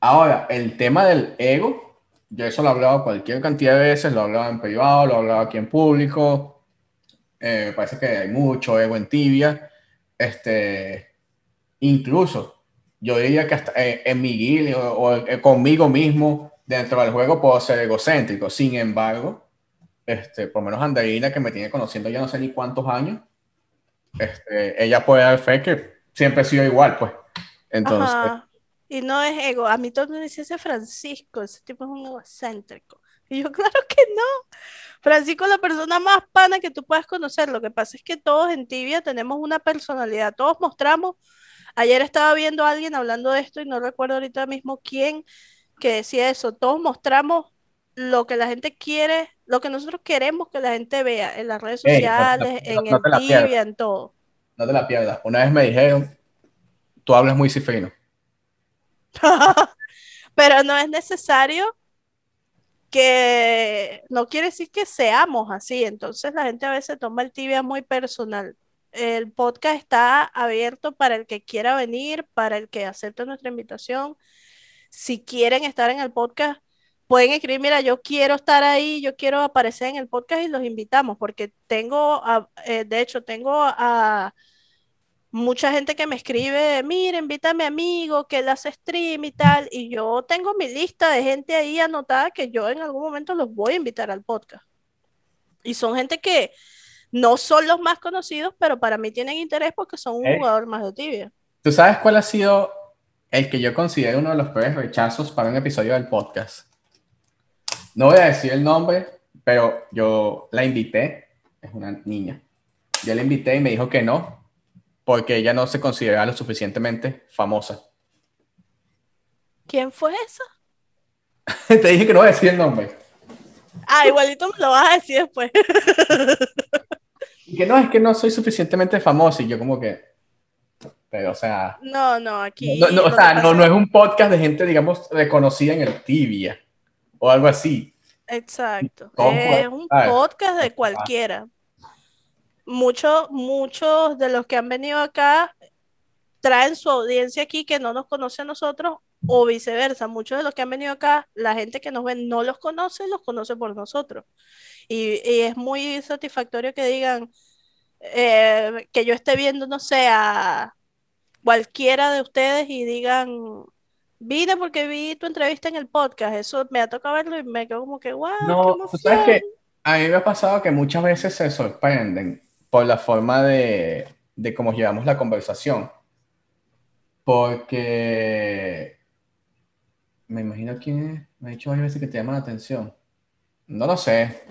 Ahora, el tema del ego yo eso lo he hablado cualquier cantidad de veces, lo he hablado en privado, lo he hablado aquí en público. Eh, me parece que hay mucho ego en tibia. Este, incluso, yo diría que hasta eh, en mi guild o, eh, conmigo mismo dentro del juego puedo ser egocéntrico. Sin embargo, este, por lo menos Andreina, que me tiene conociendo ya no sé ni cuántos años, este, ella puede dar fe que siempre he sido igual, pues. Entonces, y no es ego. A mí todo el mundo dice Francisco, ese tipo es un egocéntrico. Y yo, claro que no. Francisco es la persona más pana que tú puedas conocer. Lo que pasa es que todos en Tibia tenemos una personalidad. Todos mostramos. Ayer estaba viendo a alguien hablando de esto y no recuerdo ahorita mismo quién que decía eso. Todos mostramos lo que la gente quiere, lo que nosotros queremos que la gente vea en las redes sociales, en el Tibia, en todo. No te la pierdas. Una vez me dijeron, tú hablas muy cifrino. Pero no es necesario que, no quiere decir que seamos así, entonces la gente a veces toma el tibia muy personal. El podcast está abierto para el que quiera venir, para el que acepte nuestra invitación. Si quieren estar en el podcast, pueden escribir, mira, yo quiero estar ahí, yo quiero aparecer en el podcast y los invitamos, porque tengo, eh, de hecho, tengo a mucha gente que me escribe, mira, invítame amigo, que él hace stream y tal, y yo tengo mi lista de gente ahí anotada que yo en algún momento los voy a invitar al podcast. Y son gente que no son los más conocidos, pero para mí tienen interés porque son un jugador más de tibia. ¿Tú sabes cuál ha sido el que yo considero uno de los peores rechazos para un episodio del podcast? No voy a decir el nombre, pero yo la invité, es una niña. Yo la invité y me dijo que no, porque ella no se considera lo suficientemente famosa. ¿Quién fue esa? Te dije que no voy a decir el nombre. Ah, igualito me lo vas a decir después. y que no, es que no soy suficientemente famosa y yo como que... Pero, o sea... No, no, aquí... No, no o sea, no, no es un podcast de gente, digamos, reconocida en el tibia o algo así. Exacto. Es un podcast de cualquiera muchos, muchos de los que han venido acá traen su audiencia aquí que no nos conoce a nosotros o viceversa. Muchos de los que han venido acá, la gente que nos ve no los conoce, los conoce por nosotros. Y, es muy satisfactorio que digan eh, que yo esté viendo, no sé, a cualquiera de ustedes y digan, vine porque vi tu entrevista en el podcast. Eso me ha tocado verlo y me quedo como que, wow. No, sabes que a mí me ha pasado que muchas veces se sorprenden por la forma de, de cómo llevamos la conversación. Porque me imagino quién es. Me ha dicho varias veces que te llama la atención. No lo sé.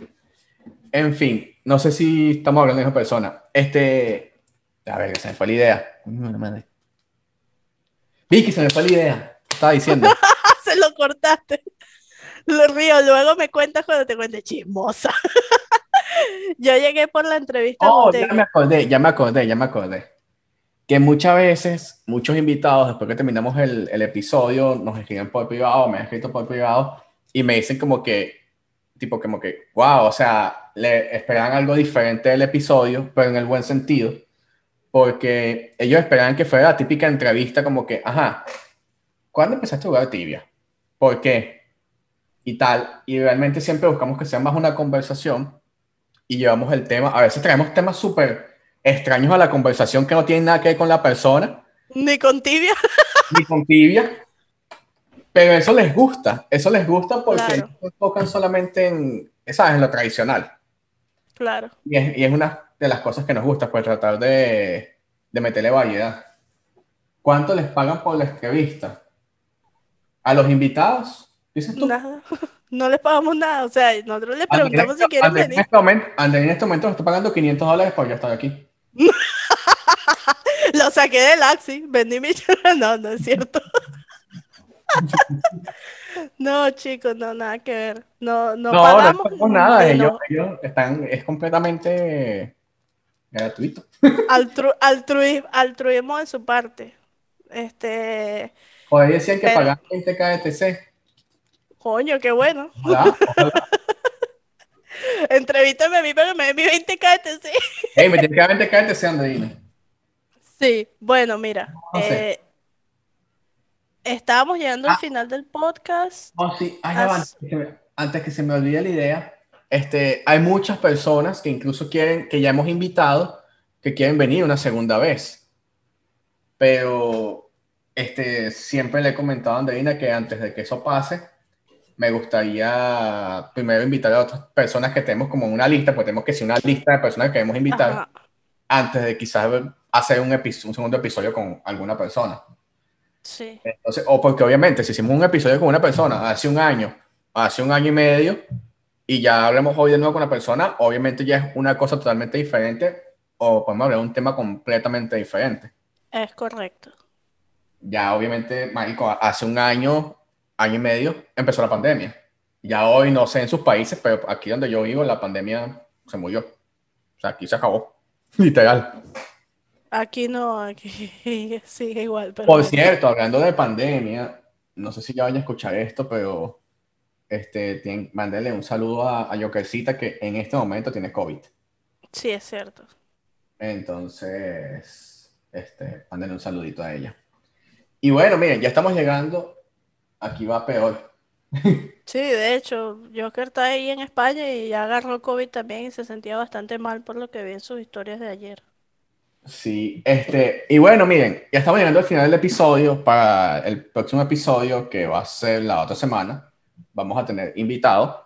En fin, no sé si estamos hablando de esa persona. Este. A ver, que se me fue la idea. Vicky, se me fue la idea. Estaba diciendo. se lo cortaste. Lo río, luego me cuentas cuando te cuente chismosa. Yo llegué por la entrevista. Oh, ya me acordé, ya me acordé, ya me acordé. Que muchas veces, muchos invitados, después que terminamos el, el episodio, nos escriben por privado, me han escrito por privado, y me dicen como que, tipo, como que, wow, o sea, le esperan algo diferente del episodio, pero en el buen sentido, porque ellos esperaban que fuera la típica entrevista como que, ajá, ¿cuándo empezaste a jugar tibia? ¿Por qué? Y tal, y realmente siempre buscamos que sea más una conversación y llevamos el tema. A veces traemos temas súper extraños a la conversación que no tienen nada que ver con la persona. Ni con tibia. Ni con tibia. Pero eso les gusta. Eso les gusta porque no se enfocan solamente en, ¿sabes? en lo tradicional. Claro. Y es, y es, una de las cosas que nos gusta, pues tratar de, de meterle variedad. ¿Cuánto les pagan por la entrevista? ¿A los invitados? ¿Dices tú? Nada no les pagamos nada. O sea, nosotros les preguntamos si quieren venir. En este momento, en este momento está pagando 500 dólares por ya estar aquí. Lo saqué del Axi, vendí mi... No, no es cierto. no, chicos, no, nada que ver. No, no, no pagamos. No, nada, ellos, ellos, están, es completamente gratuito. Altru, altruismo de su parte. Este... Por ahí decían que pagan 20 KTC. Coño, qué bueno. Entrevítame a mí para que me dé mi 20 KTC. Ey, me tiene que dar 20 KTC, Andreina. Sí, bueno, mira. Eh, estábamos llegando al ah. final del podcast. Oh, sí. antes, que me, antes que se me olvide la idea, este, hay muchas personas que incluso quieren, que ya hemos invitado, que quieren venir una segunda vez. Pero este, siempre le he comentado a Andreina que antes de que eso pase, me gustaría primero invitar a otras personas que tenemos como una lista, pues tenemos que ser una lista de personas que queremos invitar antes de quizás hacer un, un segundo episodio con alguna persona. Sí. Entonces, o porque obviamente si hicimos un episodio con una persona hace un año, hace un año y medio, y ya hablamos hoy de nuevo con la persona, obviamente ya es una cosa totalmente diferente, o podemos hablar de un tema completamente diferente. Es correcto. Ya obviamente, Marico, hace un año año y medio empezó la pandemia. Ya hoy no sé en sus países, pero aquí donde yo vivo la pandemia se murió. O sea, aquí se acabó, literal. Aquí no, aquí sigue igual. Por cierto, hablando de pandemia, no sé si ya vayan a escuchar esto, pero este, tienen, un saludo a, a Jokercita que en este momento tiene COVID. Sí, es cierto. Entonces, este, un saludito a ella. Y bueno, miren, ya estamos llegando aquí va peor. Sí, de hecho, Joker está ahí en España y ya agarró COVID también y se sentía bastante mal por lo que vi en sus historias de ayer. Sí, este, y bueno, miren, ya estamos llegando al final del episodio. Para el próximo episodio, que va a ser la otra semana, vamos a tener invitados.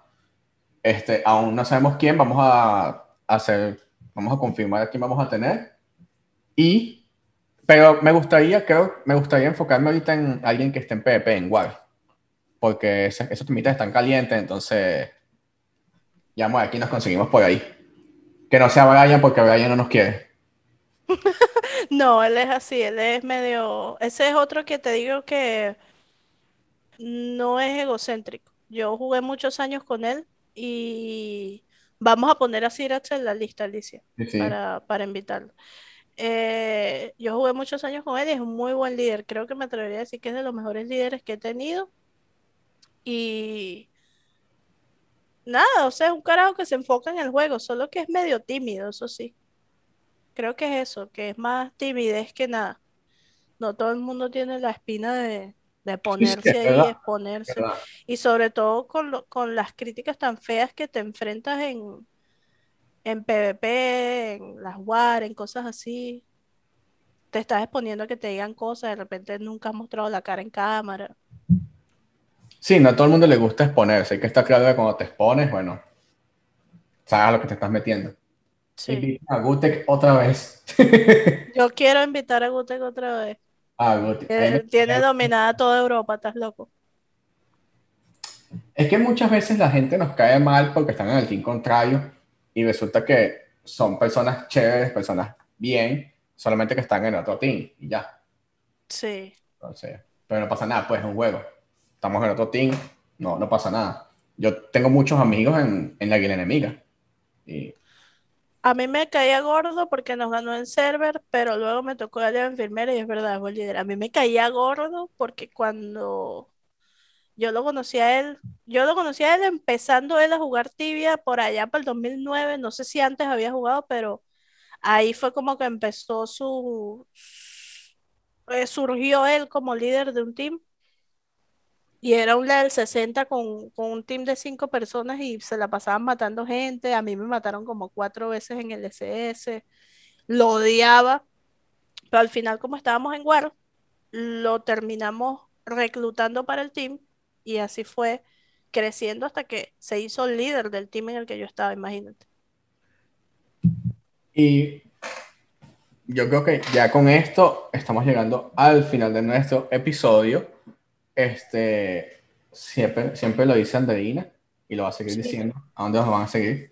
Este, aún no sabemos quién, vamos a hacer, vamos a confirmar quién vamos a tener. Y, pero me gustaría, creo, me gustaría enfocarme ahorita en alguien que esté en PvP, en WAR, porque esos temitas están calientes, entonces, ya vamos a ver quién nos conseguimos por ahí. Que no sea Brian, porque Brian no nos quiere. No, él es así, él es medio... Ese es otro que te digo que no es egocéntrico. Yo jugué muchos años con él y vamos a poner a Sirax en la lista, Alicia, Sí, sí. para, para invitarlo. Eh, yo jugué muchos años con él y es un muy buen líder. Creo que me atrevería a decir que es de los mejores líderes que he tenido. Y nada, o sea, es un carajo que se enfoca en el juego, solo que es medio tímido, eso sí. Creo que es eso, que es más timidez que nada. No todo el mundo tiene la espina de, de Sí, ponerse es verdad, es exponerse. Y sobre todo con, lo- con las críticas tan feas que te enfrentas en, en PvP, en las WAR, en cosas así. Te estás exponiendo a que te digan cosas, de repente nunca has mostrado la cara en cámara. Sí, no a todo el mundo le gusta exponerse. Hay que estar claro que cuando te expones, bueno, sabes a lo que te estás metiendo. Sí. Invita a Gutek otra vez. Yo quiero invitar a Gutek otra vez. Ah, Gutek. Me- Tiene dominada toda Europa, estás loco. Es que muchas veces la gente nos cae mal porque están en el team contrario y resulta que son personas chéveres, personas bien, solamente que están en otro team y ya. Sí. Entonces, pero no pasa nada, pues es un juego. Estamos en otro team, no, no pasa nada. Yo tengo muchos amigos en, en la guía enemiga. Y A mí me caía gordo porque nos ganó en server, pero luego me tocó darle a la enfermera y es verdad, el líder. A mí me caía gordo porque cuando yo lo conocí a él, yo lo conocí a él empezando él a jugar tibia por allá para el 2009, no sé si antes había jugado, pero ahí fue como que empezó su, eh, surgió él como líder de un team y era un level 60 con, con un team de cinco personas y se la pasaban matando gente. A mí me mataron como cuatro veces en el SS. Lo odiaba, pero al final, como estábamos en War, lo terminamos reclutando para el team y así fue creciendo hasta que se hizo el líder del team en el que yo estaba, imagínate. Y yo creo que ya con esto estamos llegando al final de nuestro episodio. Este, siempre, siempre lo dice Anderina y lo va a seguir Sí. diciendo. ¿A dónde nos van a seguir?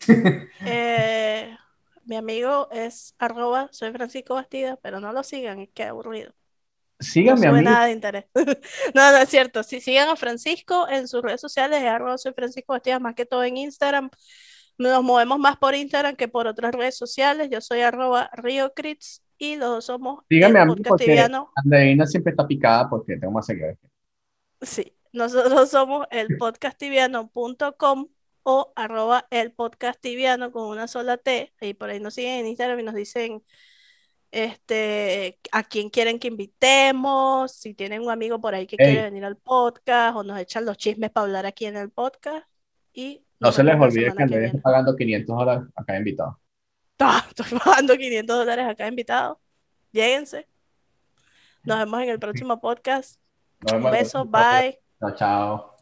Eh, mi amigo es arroba, soy Francisco Bastida, pero no lo sigan, es que aburrido. No Síganme a mí. nada de interés. No, no es cierto. Si sigan a Francisco en sus redes sociales, es arroba soy Francisco Bastidas, más que todo en Instagram. Nos movemos más por Instagram que por otras redes sociales. Yo soy arroba RioCrits y los dos somos Síganme el a mí porque. Anderina siempre está picada porque tengo más seguidores. Sí, nosotros somos el podcasttibiano.com o arroba el podcasttibiano con una sola T. Y por ahí nos siguen en Instagram y nos dicen este, a quién quieren que invitemos, si tienen un amigo por ahí que quiere venir al podcast o nos echan los chismes para hablar aquí en el podcast. Y No se les olvide que viene. está pagando 500 dólares a cada invitado. Estoy pagando 500 dólares a cada invitado. Lléguense. Nos vemos en el próximo podcast. Nos Un vemos beso, bye. Chao, chao.